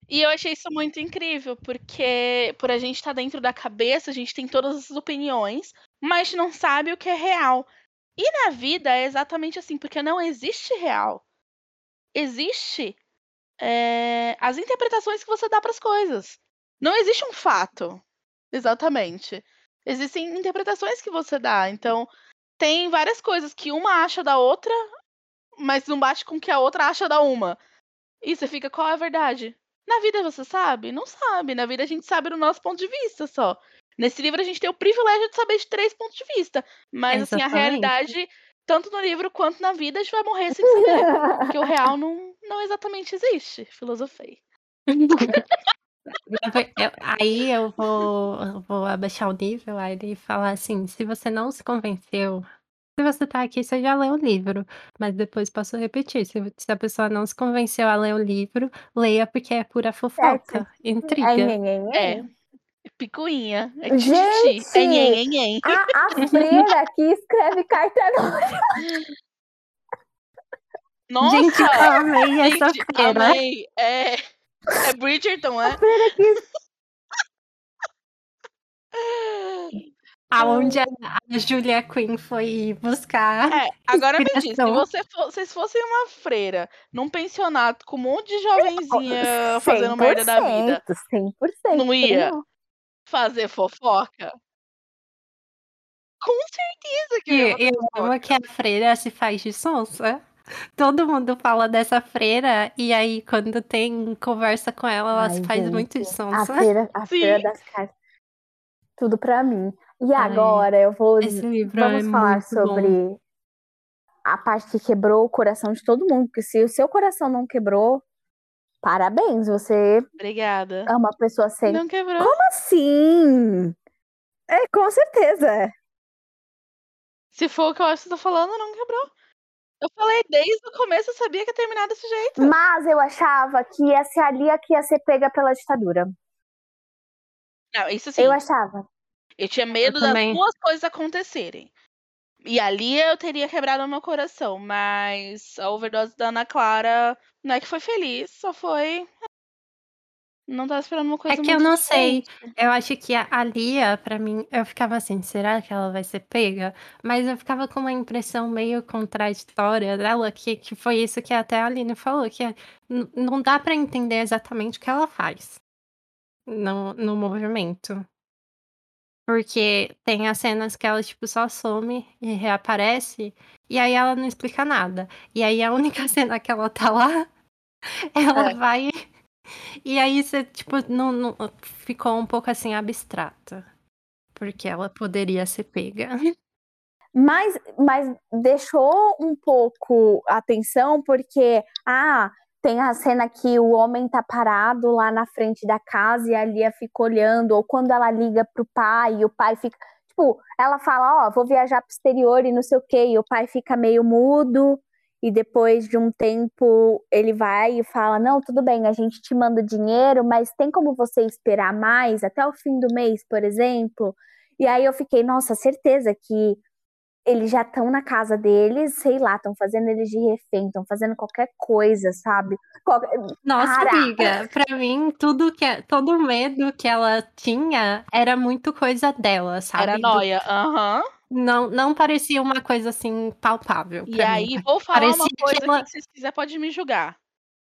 E eu achei isso muito incrível, porque por a gente estar tá dentro da cabeça, a gente tem todas as opiniões, mas não sabe o que é real. E na vida é exatamente assim, porque não existe real. Existe é, as interpretações que você dá para as coisas. Não existe um fato. Exatamente. Existem interpretações que você dá. Então, tem várias coisas que uma acha da outra, mas não bate com que a outra acha da uma. E você fica, qual é a verdade? Na vida você sabe? Não sabe. Na vida a gente sabe do nosso ponto de vista só. Nesse livro a gente tem o privilégio de saber de três pontos de vista. Mas, Exatamente. assim, a realidade, tanto no livro quanto na vida, a gente vai morrer sem saber. *laughs* porque o real não, não exatamente existe. Filosofei. aí eu vou, vou abaixar o nível aí e falar assim: se você não se convenceu se você tá aqui, você já leu o livro, mas depois posso repetir. Se, se a pessoa não se convenceu a ler o livro, leia porque é pura fofoca, é, intriga. É, é, picuinha, é Gente, é A, a freira aqui escreve carta Nossa! Gente, eu amei essa freira. Amei. É, é Bridgerton, é? A freira aqui Aonde a, a Julia Quinn foi buscar. É, agora me diz, se você for, vocês fossem uma freira num pensionato com um monte de jovenzinha fazendo merda da vida, 100%, não ia fazer fofoca? Com certeza que eu ia. E eu amo que a freira se faz de sonsa. Todo mundo fala dessa freira, e aí quando tem conversa com ela, ela Ai, se faz gente, muito de sonsa. A freira, a freira das cartas. Tudo pra mim. E agora eu vou. Vamos é falar sobre bom. a parte que quebrou o coração de todo mundo. Porque se o seu coração não quebrou, parabéns. Você Obrigada. é uma pessoa sem. Não quebrou. Como assim? É, com certeza. Se for o que eu acho que você tá falando, não quebrou. Eu falei desde o começo, eu sabia que ia terminar desse jeito. Mas eu achava que ia ser ali que ia ser pega pela ditadura. Não, isso sim. Eu achava. Eu tinha medo das duas coisas acontecerem. E ali eu teria quebrado o meu coração, mas a overdose da Ana Clara não é que foi feliz, só foi. Não tava esperando uma coisa É que eu não sei. Eu acho que a Lia, pra mim, eu ficava assim, será que ela vai ser pega? Mas eu ficava com uma impressão meio contraditória dela, que, que foi isso que até a Aline falou, que é, não dá para entender exatamente o que ela faz no, no movimento. Porque tem as cenas que ela, tipo, só some e reaparece, e aí ela não explica nada. E aí a única *laughs* cena que ela tá lá, *laughs* ela é. vai. E aí você, tipo, não, não, ficou um pouco assim abstrata. Porque ela poderia ser pega. *laughs* Mas, mas deixou um pouco atenção, porque, ah, tem a cena que o homem tá parado lá na frente da casa e a Lia fica olhando, ou quando ela liga pro pai, o pai fica. Tipo, ela fala, ó, oh, vou viajar pro exterior e não sei o quê, e o pai fica meio mudo, e depois de um tempo ele vai e fala: Não, tudo bem, a gente te manda dinheiro, mas tem como você esperar mais até o fim do mês, por exemplo? E aí eu fiquei, nossa, certeza que eles já estão na casa deles, sei lá, estão fazendo eles de refém, estão fazendo qualquer coisa, sabe? Nossa, Caraca. amiga, pra mim, tudo que é, todo medo que ela tinha era muito coisa dela, sabe? Era noia, aham. Uhum. Não, não parecia uma coisa assim palpável. E aí, mim. vou falar parecia uma coisa que, ela... que, se vocês quiserem, pode me julgar.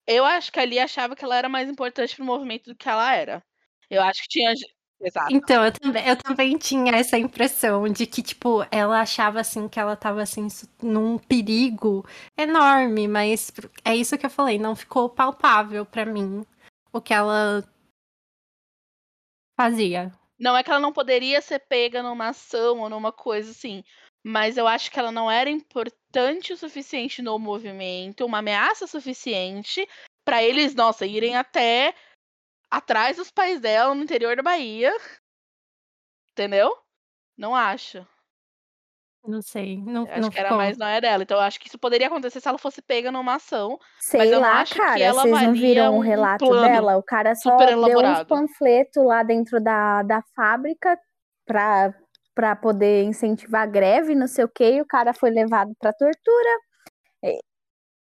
Eu acho que ali achava que ela era mais importante pro movimento do que ela era. Eu acho que tinha Exato. Então, eu também, eu também tinha essa impressão de que, tipo, ela achava, assim, que ela tava, assim, num perigo enorme, mas é isso que eu falei, não ficou palpável para mim o que ela fazia. Não é que ela não poderia ser pega numa ação ou numa coisa assim, mas eu acho que ela não era importante o suficiente no movimento, uma ameaça suficiente para eles, nossa, irem até atrás dos pais dela no interior da Bahia. Entendeu? Não acho. Não sei. Não, acho não que ficou. era mais não é dela. Então eu acho que isso poderia acontecer se ela fosse pega numa ação. Sei mas eu lá, não acho cara. que ela vocês não viram o um relato dela? O cara só deu uns panfletos lá dentro da, da fábrica pra, pra poder incentivar a greve, não sei o quê. E o cara foi levado pra tortura.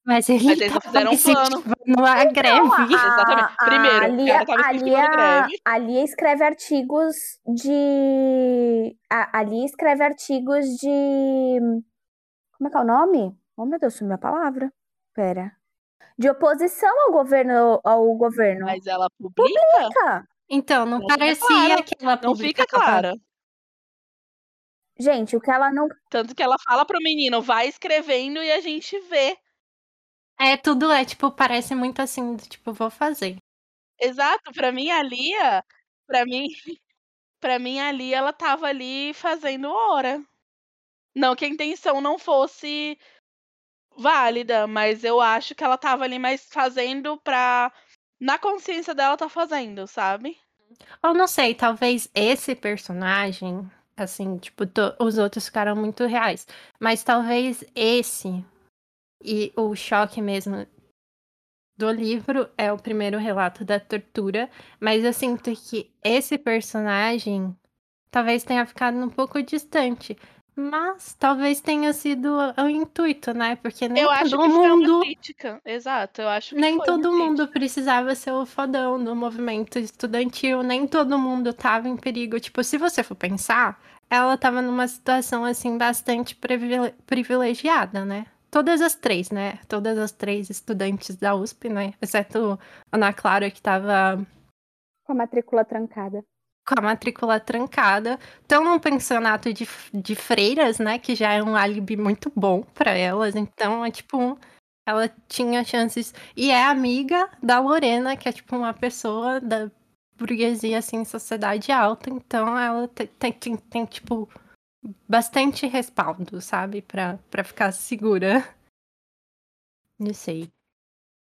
Mas, ele Mas eles fizeram um plano. Numa então, greve. A, Exatamente. Primeiro, a Lia, cara a Lia, greve. A Lia escreve artigos de. A, a Lia escreve artigos de. Como é que é o nome? Oh, meu Deus, sumiu a palavra. Pera. De oposição ao governo. Ao governo. Mas ela publica? Publica. Então, não, não parecia que ela Não fica clara. Gente, o que ela não. Tanto que ela fala pro menino, vai escrevendo e a gente vê. É, tudo é, tipo, parece muito assim, tipo, vou fazer. Exato, pra mim a Lia, pra mim, *laughs* pra mim a Lia, ela tava ali fazendo hora. Não que a intenção não fosse válida, mas eu acho que ela tava ali mais fazendo pra. Na consciência dela tá fazendo, sabe? Eu não sei, talvez esse personagem, assim, tipo, os outros ficaram muito reais. Mas talvez esse e o choque mesmo do livro é o primeiro relato da tortura, mas eu sinto que esse personagem talvez tenha ficado um pouco distante. Mas talvez tenha sido o intuito, né? Porque nem eu todo acho que mundo. Exato, eu acho que Nem todo mundo precisava ser o fodão no movimento estudantil, nem todo mundo tava em perigo. Tipo, se você for pensar, ela tava numa situação assim bastante privilegiada, né? Todas as três, né? Todas as três estudantes da USP, né? Exceto Ana Clara, que tava. Com a matrícula trancada. Com a matrícula trancada. Estão num pensionato de, de freiras, né? Que já é um álibi muito bom para elas. Então, é tipo. Ela tinha chances. E é amiga da Lorena, que é tipo uma pessoa da burguesia, assim, sociedade alta. Então, ela tem, tem, tem, tem tipo bastante respaldo, sabe? Pra, pra ficar segura. Não sei.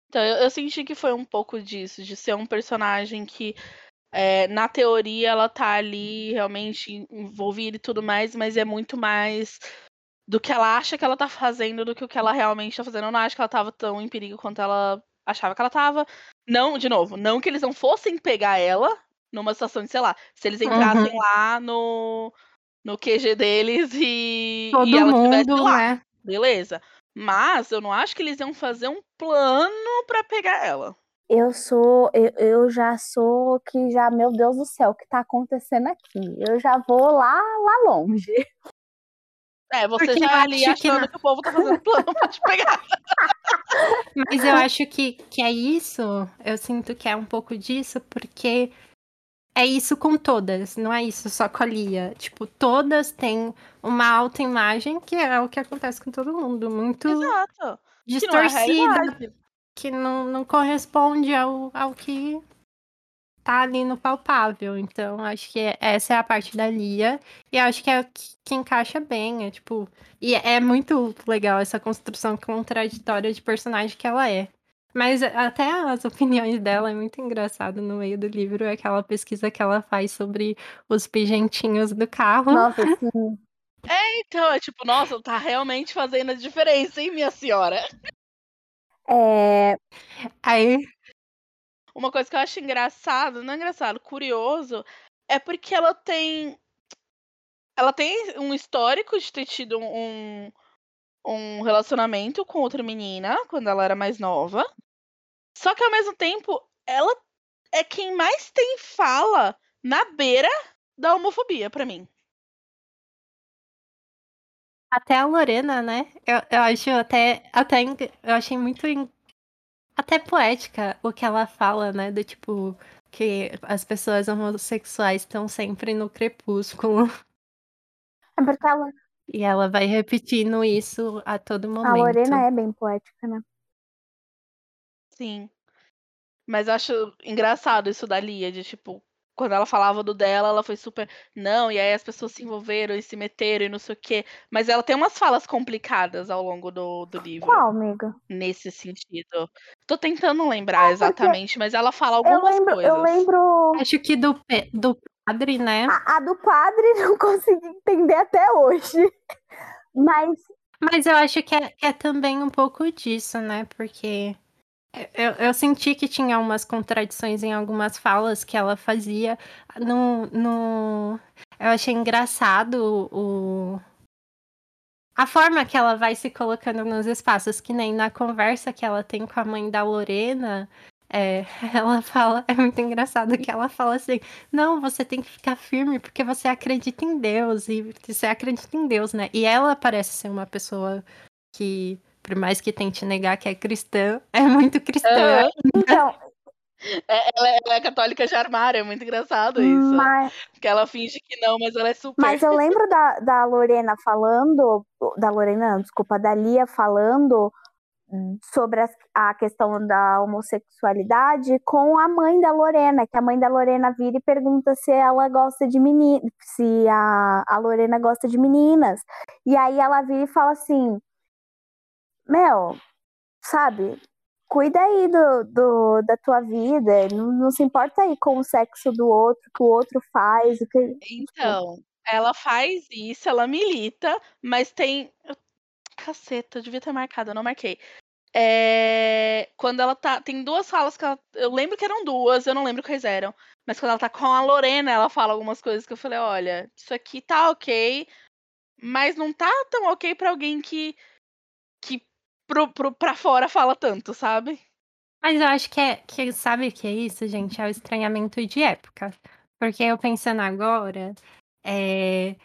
Então, eu, eu, senti que foi um pouco disso, de ser um personagem que, é, na teoria, ela tá ali realmente envolvida e tudo mais, mas é muito mais do que ela acha que ela tá fazendo do que o que ela realmente tá fazendo. Eu não acho que ela tava tão em perigo quanto ela achava que ela tava. Não, de novo, não que eles não fossem pegar ela, numa situação de, sei lá, se eles entrassem uhum. lá no, no QG deles e, Todo e ela mundo, lá. Né? Beleza. Mas eu não acho que eles iam fazer um plano para pegar ela. Eu sou, eu, eu já sou que já, meu Deus do céu, o que tá acontecendo aqui? Eu já vou lá, lá longe. É, você porque já ali achando que, que, o povo tá fazendo plano pra te pegar. Mas eu acho que, que é isso, eu sinto que é um pouco disso, porque é isso com todas, não é isso só com a Lia. Tipo, todas têm uma alta imagem, que é o que acontece com todo mundo. Muito Exato. distorcida. Que não, é que não, não corresponde ao, ao que tá ali no palpável. Então, acho que essa é a parte da Lia. E acho que é que, que encaixa bem. É tipo. E é muito legal essa construção contraditória de personagem que ela é. Mas até as opiniões dela é muito engraçado no meio do livro, é aquela pesquisa que ela faz sobre os pigentinhos do carro. Nossa, sim. É, então, é tipo, nossa, tá realmente fazendo a diferença, hein, minha senhora? É. Aí. Uma coisa que eu acho engraçado, não é engraçado, curioso, é porque ela tem. Ela tem um histórico de ter tido um, um relacionamento com outra menina quando ela era mais nova. Só que ao mesmo tempo, ela é quem mais tem fala na beira da homofobia para mim. Até a Lorena, né? Eu, eu acho até, até eu achei muito até poética o que ela fala, né? Do tipo que as pessoas homossexuais estão sempre no crepúsculo. É porque ela, e ela vai repetindo isso a todo momento. A Lorena é bem poética, né? Sim. Mas eu acho engraçado isso da Lia, de tipo, quando ela falava do dela, ela foi super. Não, e aí as pessoas se envolveram e se meteram e não sei o quê. Mas ela tem umas falas complicadas ao longo do, do livro. Qual, amiga? Nesse sentido. Tô tentando lembrar é exatamente, mas ela fala algumas eu lembro, coisas. Eu lembro. Acho que do, do padre, né? A, a do padre *laughs* não consegui entender até hoje. *laughs* Mas. Mas eu acho que é, que é também um pouco disso, né? Porque eu, eu, senti que tinha umas contradições em algumas falas que ela fazia. No, no... Eu achei engraçado o... a forma que ela vai se colocando nos espaços, que nem na conversa que ela tem com a mãe da Lorena. É, *laughs* ela fala, é muito engraçado que ela fala assim: não, você tem que ficar firme porque você acredita em Deus e você acredita em Deus, né? E ela parece ser uma pessoa que, por mais que tente negar que é cristã, é muito cristã. Então. É, ela, é, ela, é católica de armário, é muito engraçado isso. Mas... Porque ela finge que não, mas ela é super. Mas eu lembro da, da Lorena falando, da Lorena, desculpa, da Lia falando sobre a, a, questão da homossexualidade com a mãe da Lorena, que a mãe da Lorena vira e pergunta se ela gosta de meninas, se a, a Lorena gosta de meninas. E aí ela vira e fala assim: Mel, sabe, cuida aí do, do, da tua vida, não, não se importa aí com o sexo do outro, que o outro faz. O que... Então, ela faz isso, ela milita, mas tem Caceta, eu devia ter marcado, eu não marquei. É, quando ela tá. Tem duas falas que ela. Eu lembro que eram duas, eu não lembro quais eram. Mas quando ela tá com a Lorena, ela fala algumas coisas que eu falei: olha, isso aqui tá ok, mas não tá tão ok pra alguém que. Pro, pro, pra fora fala tanto, sabe? Mas eu acho que é. Que, sabe o que é isso, gente? É o estranhamento de época. Porque eu pensando agora. É,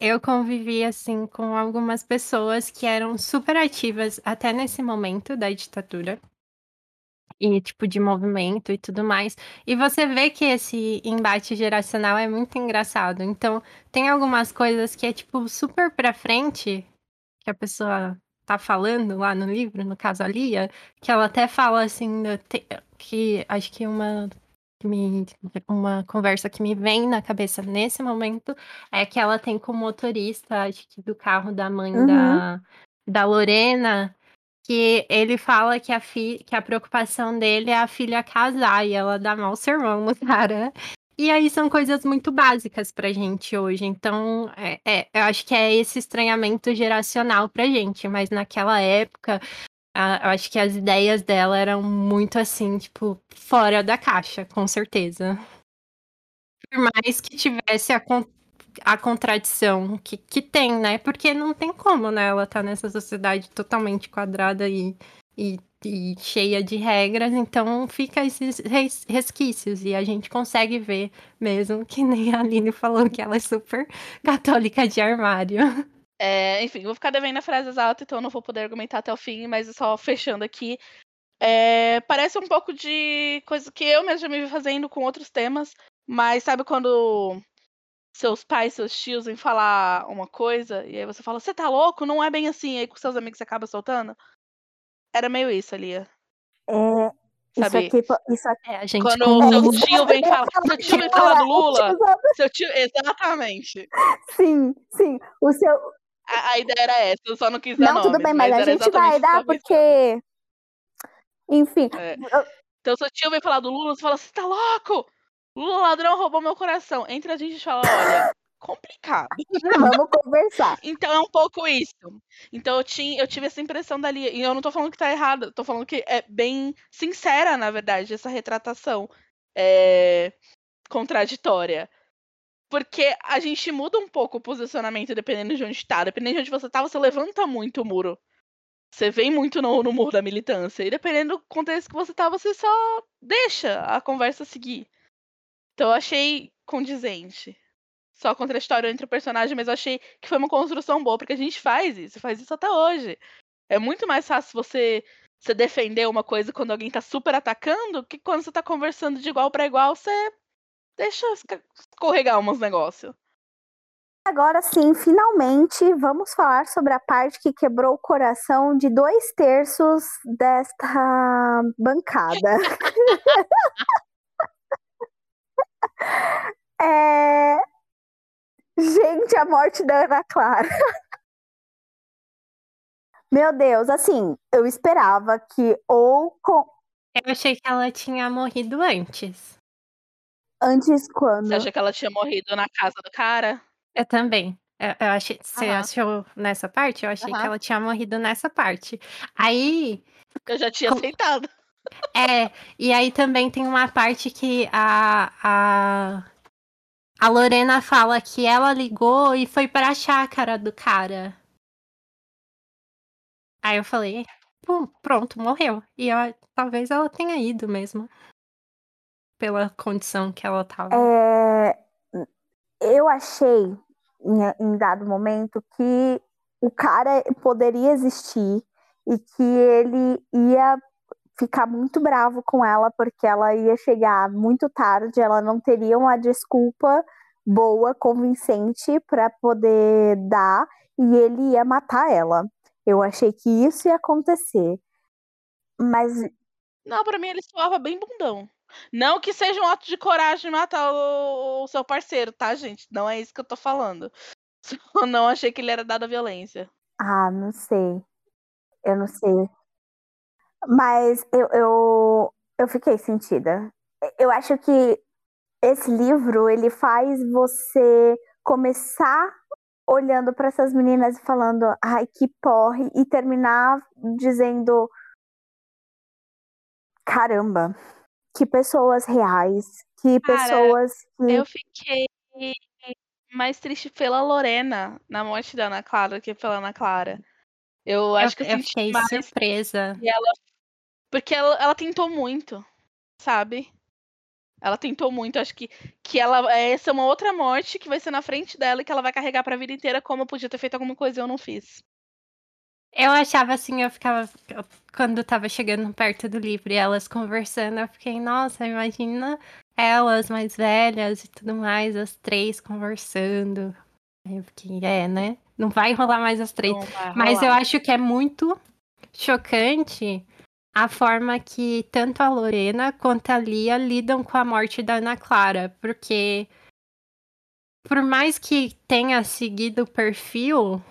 eu convivi assim com algumas pessoas que eram super ativas até nesse momento da ditadura. E tipo de movimento e tudo mais. E você vê que esse embate geracional é muito engraçado. Então, tem algumas coisas que é tipo super pra frente que a pessoa tá falando lá no livro, no caso a Lia, que ela até fala assim, que acho que uma me uma conversa que me vem na cabeça nesse momento é que ela tem como motorista, acho que do carro da mãe uhum. da, da Lorena, que ele fala que a, fi, que a preocupação dele é a filha casar e ela dá mal sermão no cara. E aí são coisas muito básicas pra gente hoje. Então, é, é, eu acho que é esse estranhamento geracional pra gente. Mas naquela época, eu acho que as ideias dela eram muito assim, tipo, fora da caixa, com certeza. Por mais que tivesse a, a contradição que, que tem, né? Porque não tem como, né? Ela tá nessa sociedade totalmente quadrada e, e, e cheia de regras, então fica esses res resquícios. E a gente consegue ver mesmo, que nem a Aline falou que ela é super católica de armário. É, enfim, vou ficar devendo a frase exata, então não vou poder argumentar até o fim, mas só fechando aqui. É, parece um pouco de coisa que eu mesmo já me vi fazendo com outros temas, mas sabe quando seus pais, seus tios vêm falar uma coisa e aí você fala, você tá louco? Não é bem assim, aí com seus amigos você acaba soltando? Era meio isso ali. É, isso aqui, isso aqui. É, a gente Quando o seu tio vem falar, seu tio vem falar do Lula, seu tio, exatamente. Sim, sim. O seu. A, a ideia era essa, eu só não quis dar Não, tudo bem, mas a era gente vai dar porque. Enfim, É. Então, seu tio vem falar do Lula, você fala, você tá louco? Lula ladrão roubou meu coração. Entre a gente e fala, olha, complicado. *laughs* vamos conversar. Então é um pouco isso. Então eu, tinha, eu tive essa impressão dali. E eu não tô falando que tá errado, tô falando que é bem sincera, na verdade, essa retratação é, contraditória. Porque a gente muda um pouco o posicionamento dependendo de onde tá. Dependendo de onde você tá, você levanta muito o muro. Você vem muito no, no muro da militância. E dependendo do contexto que você tá, você só deixa a conversa seguir. Então eu achei condizente. Só contraditório entre o personagem, mas eu achei que foi uma construção boa, porque a gente faz isso, faz isso até hoje. É muito mais fácil você, você defender uma coisa quando alguém tá super atacando, que quando você tá conversando de igual para igual, você deixa escorregar uns negócios. Agora sim, finalmente, vamos falar sobre a parte que quebrou o coração de dois terços desta bancada. *laughs* *laughs* É... Gente, a morte da Ana Clara. *laughs* Meu Deus, assim, eu esperava que ou com... Eu achei que ela tinha morrido antes. antes quando Você acha que ela tinha morrido na casa do cara? Eu também. Eu, eu achei, você Aham. achou nessa parte? Eu achei que Aham. ela tinha morrido nessa parte. Aí, Eu já tinha Com- aceitado. é, e aí também tem uma parte que a, a, a Lorena fala que ela ligou e foi pra chácara do cara. Aí eu falei, "Pum, pronto, morreu. E eu, talvez ela tenha ido mesmo. Pela condição que ela tava. É, eu achei, em, em dado momento, que o cara poderia existir e que ele ia ficar muito bravo com ela porque ela ia chegar muito tarde, ela não teria uma desculpa boa, convincente para poder dar e ele ia matar ela. Eu achei que isso ia acontecer. Mas Não, pra mim ele soava bem bundão. Não que seja um ato de coragem matar o, o seu parceiro, tá, gente? Não é isso que eu tô falando. *laughs* Só não achei que ele era dado à violência. Ah, não sei. Eu não sei. Mas eu, eu, eu fiquei sentida. Eu acho que esse livro, ele faz você começar olhando para essas meninas e falando, ai, que porre, e terminar dizendo, caramba, que pessoas reais, que Cara, pessoas que... Eu fiquei mais triste pela Lorena na morte da Ana Clara do que pela Ana Clara. Eu acho que eu, eu fiquei mais surpresa. que ela. Porque ela, ela tentou muito, sabe? Ela tentou muito. Acho que, que ela. Essa é uma outra morte que vai ser na frente dela e que ela vai carregar pra vida inteira, como eu podia ter feito alguma coisa e eu não fiz. Eu achava assim, eu ficava. eu- Quando tava chegando perto do livro e elas conversando, eu fiquei, nossa, imagina elas mais velhas e tudo mais, as três conversando. Aí eu fiquei, é, né? Não vai rolar mais as três. Mas eu acho que é muito chocante a forma que tanto a Lorena quanto a Lia lidam com a morte da Ana Clara, porque por mais que tenha seguido o perfil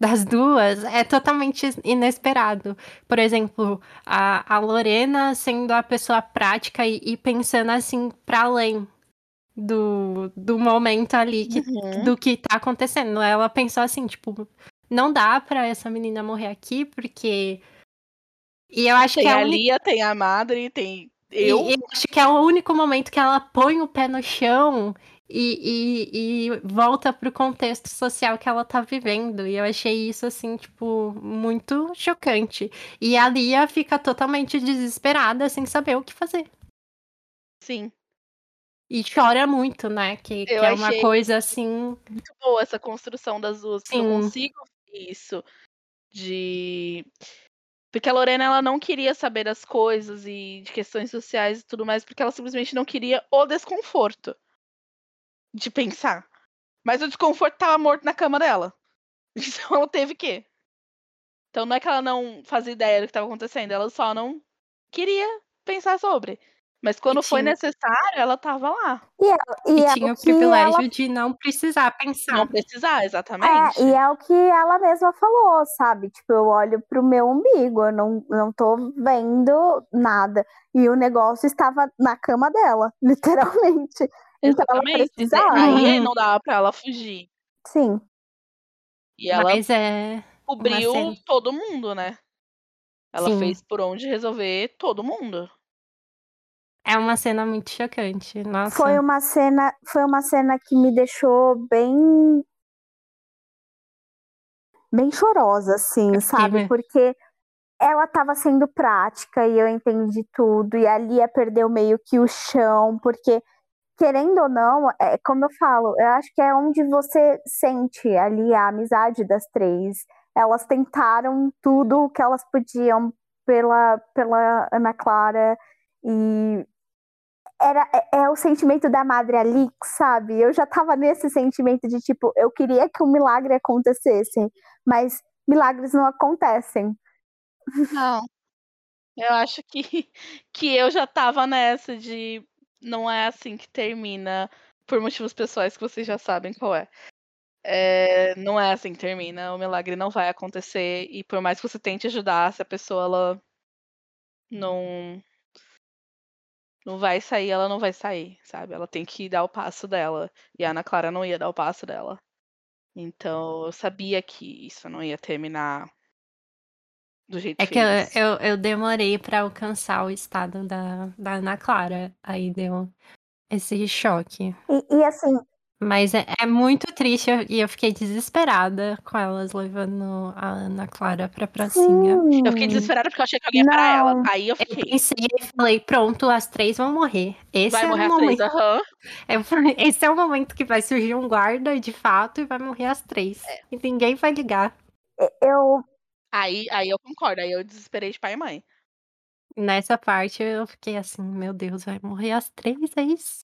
das duas, é totalmente inesperado. Por exemplo, a, a Lorena sendo a pessoa prática e, e pensando assim para além do, do momento ali que Uhum. do que tá acontecendo. Ela pensou assim, tipo, não dá pra essa menina morrer aqui, porque. E eu acho Tem que é a a única. Lia, tem a Madre, tem Eu? E, acho que é o único momento que ela põe o pé no chão e, e, e volta pro contexto social que ela tá vivendo. E eu achei isso, assim, tipo, muito chocante. E a Lia fica totalmente desesperada, sem saber o que fazer. Sim. E chora muito, né? Que, que é uma coisa assim. muito boa essa construção das duas. porque Eu Sim. consigo isso de. Porque a Lorena ela não queria saber das coisas e de questões sociais e tudo mais, porque ela simplesmente não queria o desconforto de pensar. Mas o desconforto tava morto na cama dela. *laughs* Então ela teve que. Então não é que ela não fazia ideia do que estava acontecendo, ela só não queria pensar sobre. Mas quando foi tinha- necessário, ela tava lá. E, E é tinha o que privilégio ela de não precisar pensar. Não precisar, exatamente. É, e é o que ela mesma falou, sabe? Tipo, eu olho pro meu umbigo, eu não, não tô vendo nada. E o negócio estava na cama dela, *laughs* literalmente. Então ela Exatamente. precisava. Aí não dava pra ela fugir. Sim. E ela Mas é. cobriu todo mundo, né? Ela Sim. fez por onde resolver todo mundo. É uma cena muito chocante. Nossa. Foi uma cena, foi uma cena que me deixou bem bem chorosa, assim, Eu sabe? Porque ela tava sendo prática e eu entendi tudo, e a Lia perdeu meio que o chão, porque, querendo ou não, é como eu falo, eu acho que é onde você sente ali a amizade das três. Elas tentaram tudo o que elas podiam pela, pela Ana Clara e era, é, é o sentimento da Madre Alix, sabe? Eu já tava nesse sentimento de tipo, eu queria que um milagre acontecesse, mas milagres não acontecem. Não. Eu acho que, *laughs* que eu já tava nessa de não é assim que termina, por motivos pessoais que vocês já sabem qual é. É, não é assim que termina, o milagre não vai acontecer, e por mais que você tente ajudar, se a pessoa ela não não vai sair, ela não vai sair, sabe? Ela tem que dar o passo dela. E a Ana Clara não ia dar o passo dela. Então eu sabia que isso não ia terminar do jeito É que eu, feliz. eu, eu demorei pra alcançar o estado da, da Ana Clara. Aí deu esse choque. E, e, assim, Mas é, é muito triste eu- e eu fiquei desesperada com elas levando a Ana Clara pra pracinha. sim, Eu fiquei desesperada porque eu achei que alguém ia parar ela. Não. Aí eu Eu fiquei. pensei e falei, pronto, as três vão morrer. Esse Vai é morrer o as três, momento. aham. Eu *laughs* falei, esse é o momento que vai surgir um guarda de fato e vai morrer as três. É. E ninguém vai ligar. eu, Aí, aí eu concordo, aí eu desesperei de pai e mãe. Nessa parte eu fiquei assim, meu Deus, vai morrer as três, é isso?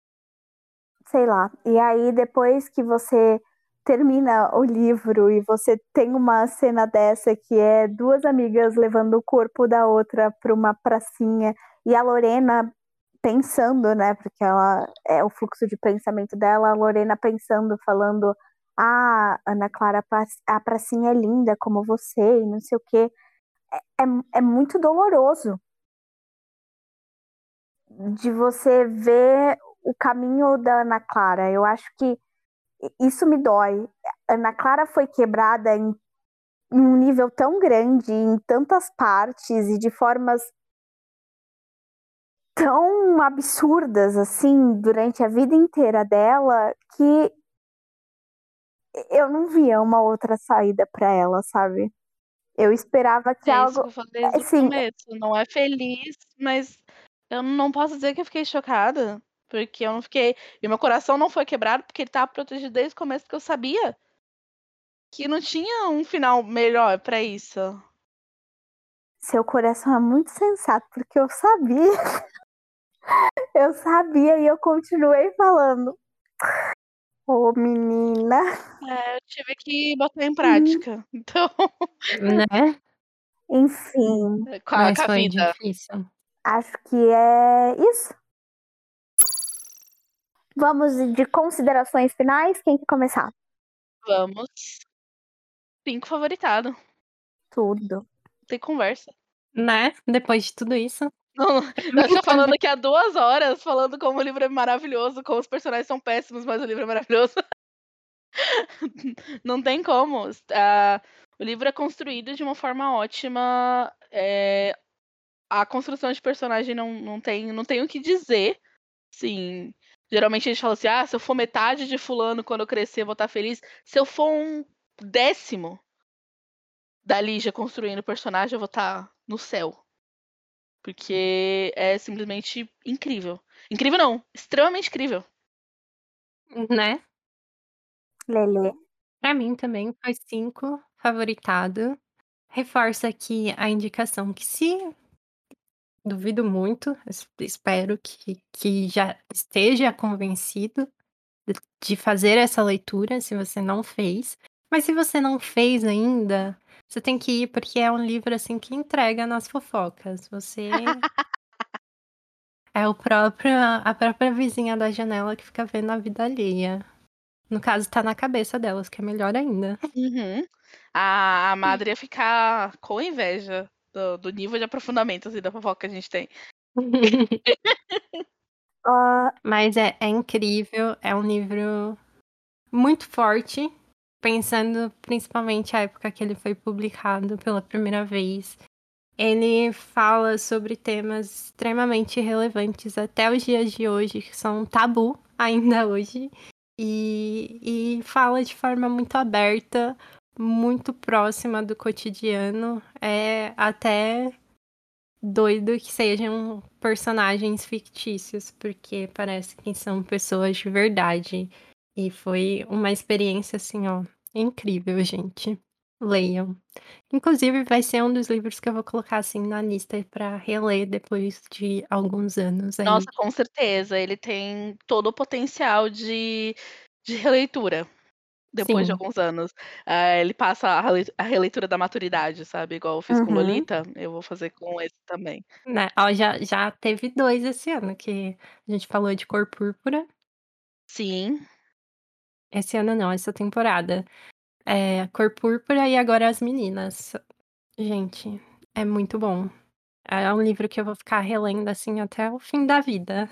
Sei lá. E aí, depois que você termina o livro e você tem uma cena dessa que é duas amigas levando o corpo da outra para uma pracinha e a Lorena pensando, né? Porque ela é o fluxo de pensamento dela, a Lorena pensando, falando: Ah, Ana Clara, a pra- a pracinha é linda como você, e não sei o quê. É, é, é muito doloroso de você ver o caminho da Ana Clara. Eu acho que isso me dói. Ana Clara foi quebrada em, um nível tão grande, em tantas partes e de formas tão absurdas assim durante a vida inteira dela que eu não via uma outra saída para ela, sabe? Eu esperava que É isso algo que eu falei assim, começo. Não é feliz, mas eu não posso dizer que eu fiquei chocada. Porque eu não fiquei. E meu coração não foi quebrado porque ele tava protegido desde o começo, porque eu sabia que não tinha um final melhor pra isso. seu coração é muito sensato, porque eu sabia. *laughs* eu sabia e eu continuei falando. Ô, menina. É, eu tive que botar em prática. *laughs* Então, Né? Enfim, com a, Mas com a foi vida. difícil. acho que é isso. Vamos de considerações finais. Quem quer começar? Vamos. Cinco favoritado. Tudo. Tem conversa. Né? Depois de tudo isso. Não, nós *laughs* já falando aqui há duas horas, falando como o livro é maravilhoso, como os personagens são péssimos, mas o livro é maravilhoso. *laughs* Não tem como. Ah, o livro é construído de uma forma ótima. é, a construção de personagem não, não, tem, não tem o que dizer. Sim. Geralmente a gente fala assim: ah, se eu for metade de fulano quando eu crescer, eu vou estar feliz. Se eu for um décimo da Lígia construindo o personagem, eu vou estar no céu. Porque é simplesmente incrível. Incrível não, extremamente incrível. Né? Lele. Pra mim também foi cinco favoritado. Reforça aqui a indicação que se duvido muito, espero que, que já esteja convencido de fazer essa leitura, se você não fez. Mas se você não fez ainda, você tem que ir porque é um livro assim que entrega nas fofocas. Você *laughs* é o próprio a própria vizinha da janela que fica vendo a vida alheia. No caso, tá na cabeça delas, que é melhor ainda. Uhum. A, a madre ia ficar com inveja do, do nível de aprofundamento assim, da fofoca que a gente tem. *laughs* Uh, Mas é, é incrível, é um livro muito forte, pensando principalmente a época que ele foi publicado pela primeira vez. Ele fala sobre temas extremamente relevantes até os dias de hoje, que são tabu ainda hoje, e, e fala de forma muito aberta, muito próxima do cotidiano. É até doido que sejam personagens fictícios, porque parece que são pessoas de verdade. E foi uma experiência assim, ó, incrível, gente. Leiam. Inclusive, vai ser um dos livros que eu vou colocar assim na lista para reler depois de alguns anos. Aí. Nossa, com certeza. Ele tem todo o potencial de, de releitura depois de Sim. alguns anos. Ah, ele passa a rele- a releitura da maturidade, sabe? Igual eu fiz com Uhum. Lolita, eu vou fazer com esse também. Né? Ó, já, já teve dois esse ano, que a gente falou de cor púrpura. Sim. Esse ano não, essa temporada. É cor púrpura e agora as meninas. Gente, é muito bom. É um livro que eu vou ficar relendo assim até o fim da vida.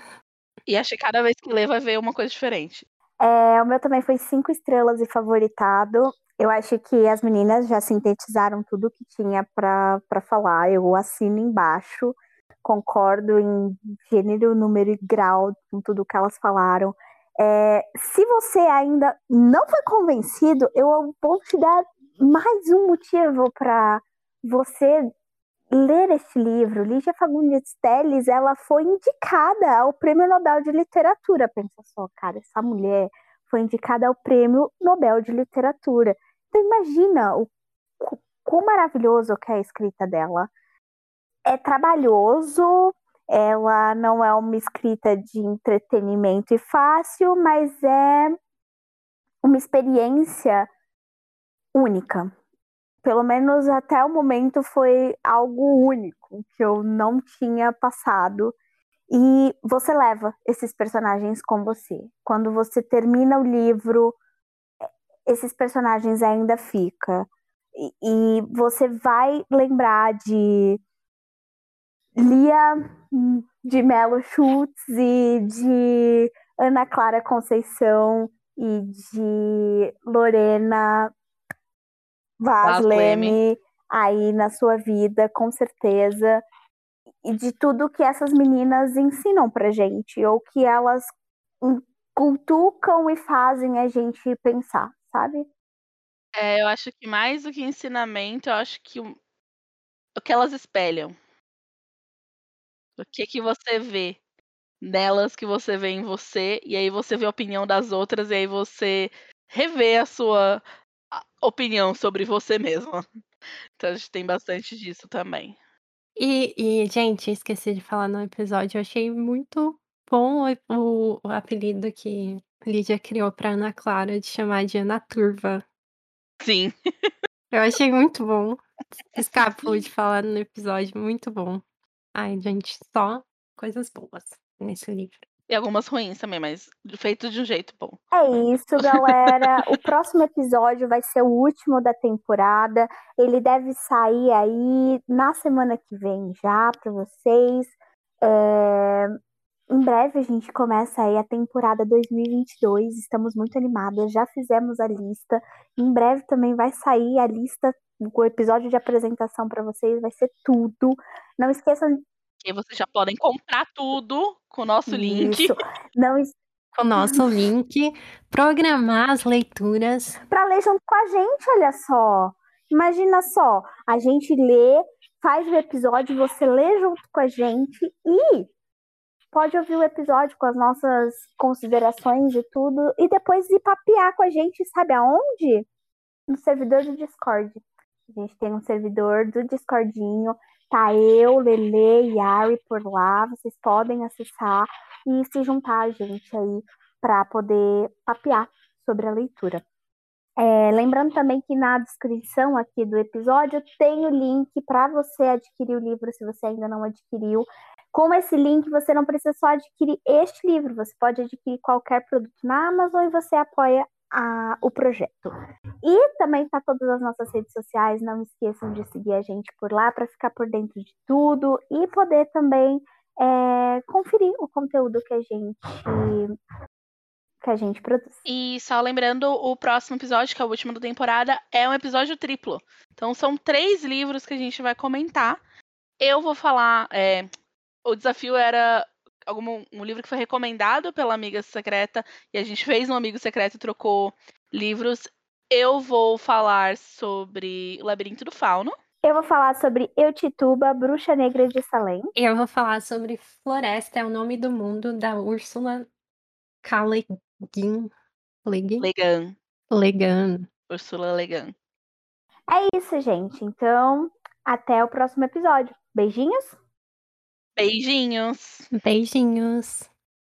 E acho que cada vez que lê vai ver uma coisa diferente. É, o meu também foi cinco estrelas e favoritado. Eu acho que as meninas já sintetizaram tudo que tinha para falar. Eu assino embaixo, concordo em gênero, número e grau com tudo que elas falaram. É, se você ainda não foi convencido, eu vou te dar mais um motivo para você ler este livro. Lígia Fagundes Telles, ela foi indicada ao Prêmio Nobel de Literatura. Pensa só, cara, essa mulher foi indicada ao Prêmio Nobel de Literatura. Então imagina o qu- quão maravilhoso que é a escrita dela. É trabalhoso, ela não é uma escrita de entretenimento e fácil, mas é uma experiência única pelo menos até o momento foi algo único que eu não tinha passado. E você leva esses personagens com você. Quando você termina o livro, esses personagens ainda ficam. E, e você vai lembrar de Lia de Melo Schultz e de Ana Clara Conceição e de Lorena Vaz Vaz Leme. Leme aí na sua vida, com certeza. E de tudo que essas meninas ensinam pra gente, ou que elas cultucam e fazem a gente pensar, sabe? É, eu acho que mais do que ensinamento, eu acho que o, o que elas espelham. O que que você vê nelas que você vê em você, e aí você vê a opinião das outras, e aí você revê a sua opinião sobre você mesma. *laughs* Então a gente tem bastante disso também. E, e, gente, esqueci de falar no episódio, eu achei muito bom o, o- apelido que Lídia criou pra Ana Clara de chamar de Ana Turva. Sim. Eu achei muito bom. *laughs* Escapou de falar no episódio, muito bom. Ai, gente, só coisas boas nesse livro. E algumas ruins também, mas feito de um jeito bom. É isso, galera. O próximo episódio vai ser o último da temporada. Ele deve sair aí na semana que vem já para vocês. É, em breve a gente começa aí a temporada 2022. Estamos muito animadas, já fizemos a lista. Em breve também vai sair a lista, o episódio de apresentação para vocês vai ser tudo. Não esqueçam que vocês já podem comprar tudo com o nosso Isso. link. Não es... com o nosso link, programar as leituras para ler junto com a gente, olha só. Imagina só, a gente lê, faz o episódio, você lê junto com a gente e pode ouvir o episódio com as nossas considerações e tudo, e depois ir papear com a gente, sabe aonde? No servidor do Discord. A gente tem um servidor do Discordinho, tá eu, Lele e Ari por lá, vocês podem acessar e se juntar a gente aí para poder papear sobre a leitura. É, lembrando também que na descrição aqui do episódio tem o link para você adquirir o livro se você ainda não adquiriu. Com esse link, você não precisa só adquirir este livro, você pode adquirir qualquer produto na Amazon e você apoia a, o projeto. E também está todas as nossas redes sociais, não esqueçam de seguir a gente por lá para ficar por dentro de tudo e poder também é, conferir o conteúdo que a gente que a gente produz. E só lembrando, o próximo episódio, que é o último da temporada, é um episódio triplo. Então são três livros que a gente vai comentar. Eu vou falar, é, o desafio era algum, um livro que foi recomendado pela amiga secreta e a gente fez um amigo secreto e trocou livros. Eu vou falar sobre O Labirinto do Fauno. Eu vou falar sobre Eutituba, Bruxa Negra de Salem. Eu vou falar sobre Floresta, é o nome do mundo, da Úrsula K. Legan. Legan. Úrsula Legan. É isso, gente. Então, até o próximo episódio. Beijinhos. Beijinhos. Beijinhos.